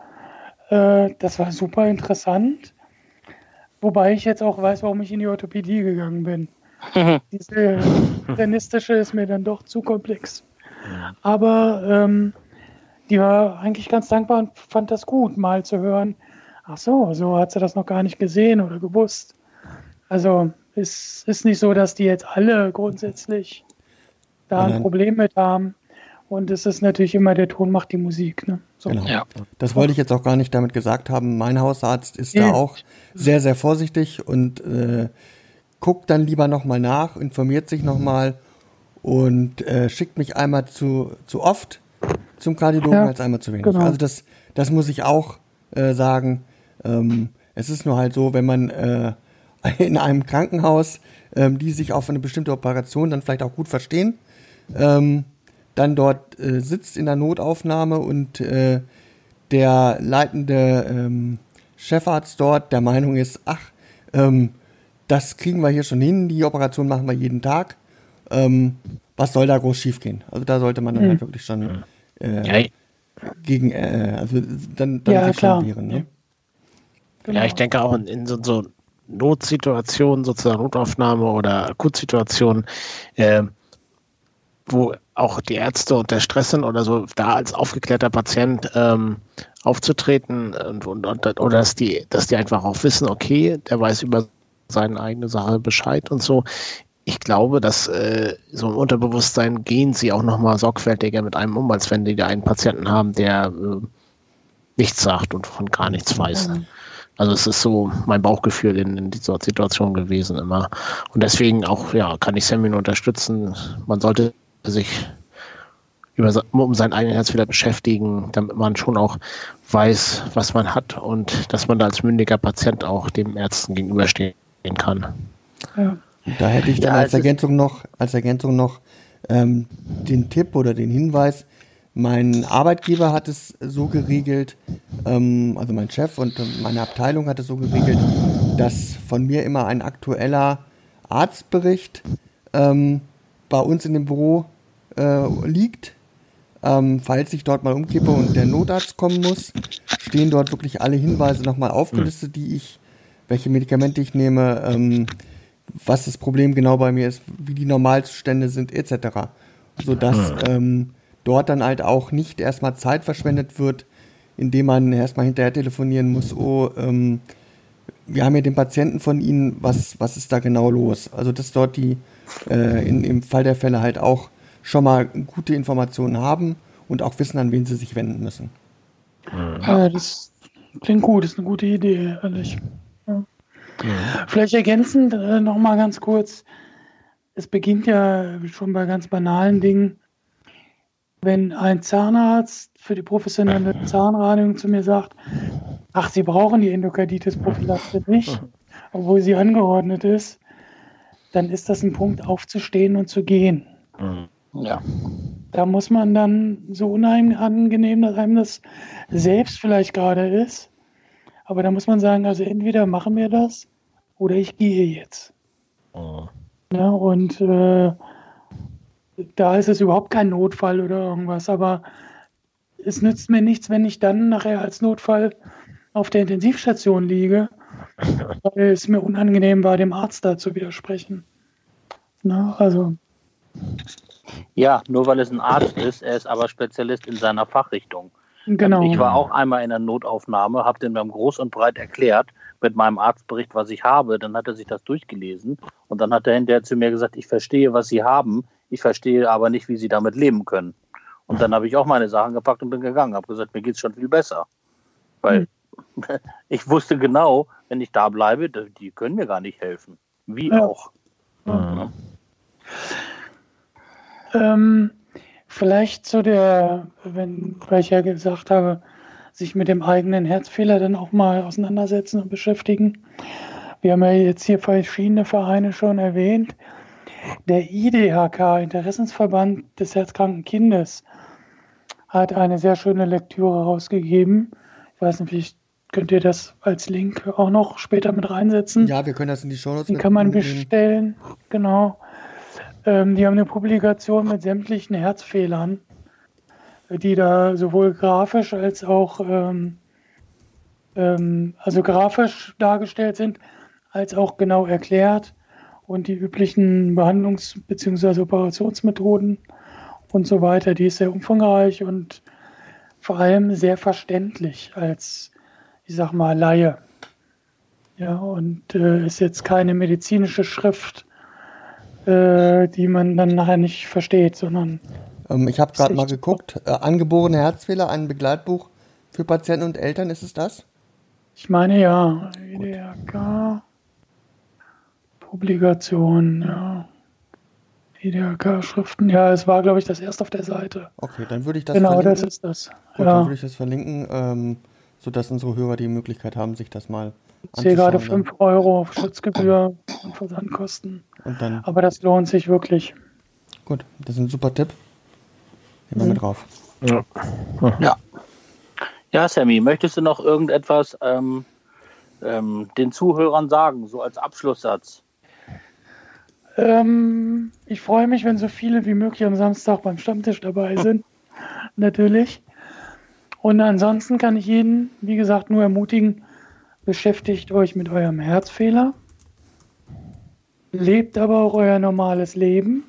Äh, das war super interessant. Wobei ich jetzt auch weiß, warum ich in die Orthopädie gegangen bin. Diese internistische ist mir dann doch zu komplex. Aber ähm, die war eigentlich ganz dankbar und fand das gut, mal zu hören. Ach so, so hat sie das noch gar nicht gesehen oder gewusst. Also es ist nicht so, dass die jetzt alle grundsätzlich da ein Problem mit haben. Und es ist natürlich immer, der Ton macht die Musik. Ne? So. Genau. Ja. Das wollte ich jetzt auch gar nicht damit gesagt haben. Mein Hausarzt ist ja. da auch sehr, sehr vorsichtig und äh, guckt dann lieber nochmal nach, informiert sich nochmal und äh, schickt mich einmal zu, zu oft zum Kardiologen ja, als einmal zu wenig. Genau. Also das, das muss ich auch äh, sagen. Ähm, es ist nur halt so, wenn man äh, in einem Krankenhaus, ähm, die sich auf eine bestimmte Operation dann vielleicht auch gut verstehen, ähm, dann dort äh, sitzt in der Notaufnahme und äh, der leitende ähm, Chefarzt dort der Meinung ist, ach, ähm, das kriegen wir hier schon hin, die Operation machen wir jeden Tag. Ähm, was soll da groß schiefgehen? Also da sollte man dann mhm. halt wirklich schon äh, ja. gegen, äh, also dann, dann ja, klar. wehren. Ne? Genau. Ja, ich denke auch in, in so, so Notsituationen, sozusagen Notaufnahme oder Akutsituationen, äh, wo auch die Ärzte unter Stress sind oder so, da als aufgeklärter Patient ähm, aufzutreten und, und, und, oder dass die, dass die einfach auch wissen, okay, der weiß über seine eigene Sache Bescheid und so. Ich glaube, dass äh, so im Unterbewusstsein gehen sie auch nochmal sorgfältiger mit einem um, als wenn die da einen Patienten haben, der äh, nichts sagt und von gar nichts weiß. Also es ist so mein Bauchgefühl in, in dieser Situation gewesen immer. Und deswegen auch, ja, kann ich Samuel unterstützen. Man sollte sich über, um seinen eigenen Herzfehler beschäftigen, damit man schon auch weiß, was man hat und dass man da als mündiger Patient auch dem Ärzten gegenüberstehen kann. Ja. Da hätte ich dann ja, als Ergänzung noch, als Ergänzung noch ähm, den Tipp oder den Hinweis, mein Arbeitgeber hat es so geregelt, ähm, also mein Chef und meine Abteilung hat es so geregelt, dass von mir immer ein aktueller Arztbericht ähm, bei uns in dem Büro äh, liegt. Ähm, falls ich dort mal umkippe und der Notarzt kommen muss, stehen dort wirklich alle Hinweise nochmal aufgelistet, die ich, welche Medikamente ich nehme, ähm, was das Problem genau bei mir ist, wie die Normalzustände sind, etc. Sodass ähm, dort dann halt auch nicht erstmal Zeit verschwendet wird, indem man erstmal hinterher telefonieren muss, oh, ähm, wir haben ja den Patienten von Ihnen, was, was ist da genau los? Also dass dort die äh, in, im Fall der Fälle halt auch schon mal gute Informationen haben und auch wissen, an wen sie sich wenden müssen. Ja, das klingt gut, das ist eine gute Idee, ehrlich. Ja. Vielleicht ergänzend äh, nochmal ganz kurz. Es beginnt ja schon bei ganz banalen Dingen. Wenn ein Zahnarzt für die professionelle Zahnreinigung zu mir sagt, ach, Sie brauchen die Endokarditis-Prophylaxe nicht, obwohl sie angeordnet ist, dann ist das ein Punkt aufzustehen und zu gehen. Mhm. Ja. Da muss man dann so unangenehm, dass einem das selbst vielleicht gerade ist. Aber da muss man sagen, also entweder machen wir das oder ich gehe jetzt. Oh. Ja, und äh, da ist es überhaupt kein Notfall oder irgendwas. Aber es nützt mir nichts, wenn ich dann nachher als Notfall auf der Intensivstation liege, weil es mir unangenehm war, dem Arzt da zu widersprechen. Na, also ja, nur weil es ein Arzt ist, er ist aber Spezialist in seiner Fachrichtung. Genau. Ich war auch einmal in der Notaufnahme, habe dem dann groß und breit erklärt mit meinem Arztbericht, was ich habe. Dann hat er sich das durchgelesen und dann hat er hinterher zu mir gesagt, ich verstehe, was Sie haben, ich verstehe aber nicht, wie Sie damit leben können. Und dann habe ich auch meine Sachen gepackt und bin gegangen, habe gesagt, mir geht es schon viel besser. Weil mhm. ich wusste genau, wenn ich da bleibe, die können mir gar nicht helfen. Wie ja. auch. Mhm. Ähm, vielleicht zu der, wenn, weil ich ja gesagt habe, sich mit dem eigenen Herzfehler dann auch mal auseinandersetzen und beschäftigen. Wir haben ja jetzt hier verschiedene Vereine schon erwähnt. Der IDHK, Interessensverband des Herzkranken Kindes, hat eine sehr schöne Lektüre rausgegeben. Ich weiß nicht, vielleicht könnt ihr das als Link auch noch später mit reinsetzen. Ja, wir können das in die Show Notes. Die kann man bestellen, genau. Ähm, die haben eine Publikation mit sämtlichen Herzfehlern, die da sowohl grafisch als auch ähm, ähm, also grafisch dargestellt sind, als auch genau erklärt und die üblichen Behandlungs- bzw. Operationsmethoden und so weiter. Die ist sehr umfangreich und vor allem sehr verständlich als, ich sag mal, Laie. Ja, und äh, ist jetzt keine medizinische Schrift, äh, die man dann nachher nicht versteht, sondern. Ähm, ich habe gerade mal geguckt. Äh, angeborene Herzfehler, ein Begleitbuch für Patienten und Eltern, ist es das? Ich meine ja. EDRK. Publikation, ja. EDRK-Schriften. Ja, es war, glaube ich, das erste auf der Seite. Okay, dann würde ich das genau, verlinken. Genau, das ist das. Gut, ja. dann würde ich das verlinken. Ähm, sodass unsere Hörer die Möglichkeit haben, sich das mal Ich sehe gerade 5 Euro auf Schutzgebühr und Versandkosten. Und dann, Aber das lohnt sich wirklich. gut, das ist ein super Tipp. Nehmen wir Mhm. mit drauf. Ja. Ja. Ja, Sammy, möchtest du noch irgendetwas ähm, ähm, den Zuhörern sagen, so als Abschlusssatz? Ähm, ich freue mich, wenn so viele wie möglich am Samstag beim Stammtisch dabei sind. Natürlich. Und ansonsten kann ich jeden, wie gesagt, nur ermutigen, beschäftigt euch mit eurem Herzfehler. Lebt aber auch euer normales Leben.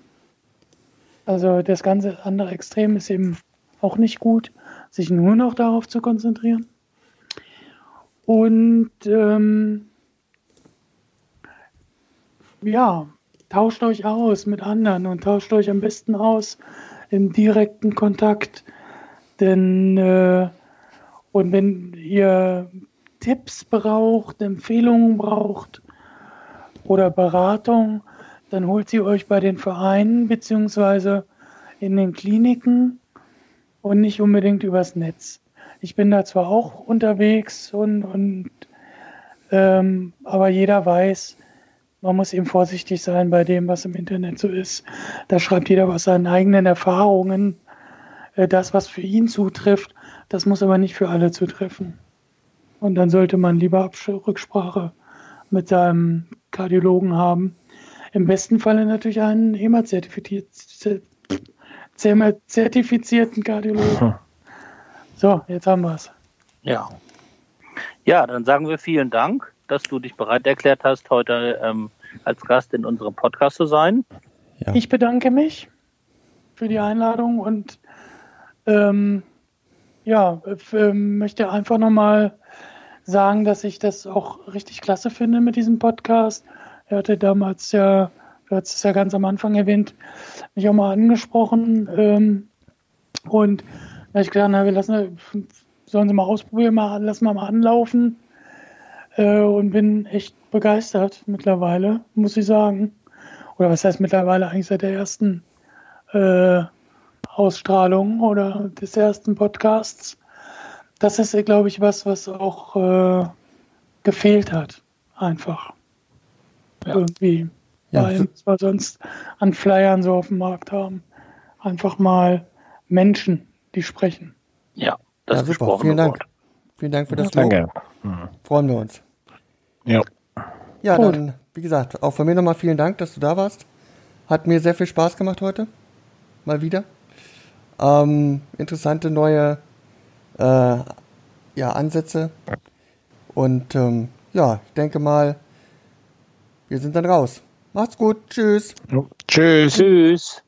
Also das ganze andere Extrem ist eben auch nicht gut, sich nur noch darauf zu konzentrieren. Und ähm, ja, tauscht euch aus mit anderen und tauscht euch am besten aus im direkten Kontakt. Denn äh, und wenn ihr Tipps braucht, Empfehlungen braucht oder Beratung, dann holt sie euch bei den Vereinen beziehungsweise in den Kliniken und nicht unbedingt übers Netz. Ich bin da zwar auch unterwegs und, und ähm, aber jeder weiß, man muss eben vorsichtig sein bei dem, was im Internet so ist. Da schreibt jeder aus seinen eigenen Erfahrungen. Äh, Das, was für ihn zutrifft, das muss aber nicht für alle zutreffen. Und dann sollte man lieber Rücksprache mit seinem Kardiologen haben. Im besten Falle natürlich einen EMA-zertifiziert- zertifizierten Kardiologen. So, jetzt haben wir es. Ja. Ja, dann sagen wir vielen Dank, dass du dich bereit erklärt hast, heute ähm, als Gast in unserem Podcast zu sein. Ja. Ich bedanke mich für die Einladung und ähm, ja, ähm, möchte einfach nochmal sagen, dass ich das auch richtig klasse finde mit diesem Podcast. Er hatte damals ja, du hast es ja ganz am Anfang erwähnt, mich auch mal angesprochen ähm, und da ich gedacht, na, wir lassen, sollen sie mal ausprobieren, mal, lassen wir mal anlaufen äh, und bin echt begeistert mittlerweile, muss ich sagen oder was heißt mittlerweile eigentlich seit der ersten äh, Ausstrahlung oder des ersten Podcasts. Das ist, glaube ich, was, was auch äh, gefehlt hat, einfach. Irgendwie. Ja, Weil wir sonst an Flyern so auf dem Markt haben. Einfach mal Menschen, die sprechen. Ja, das Ja, super. gesprochene Vielen Dank. Wort. Vielen Dank für das Lob. Danke. Freuen wir uns. Ja. Ja, Gut. dann, wie gesagt, auch von mir nochmal vielen Dank, dass du da warst. Hat mir sehr viel Spaß gemacht heute. Mal wieder. Ähm, interessante neue äh, ja, Ansätze. Und ähm, ja, ich denke mal, wir sind dann raus. Macht's gut. Tschüss. Tschüss. Tschüss.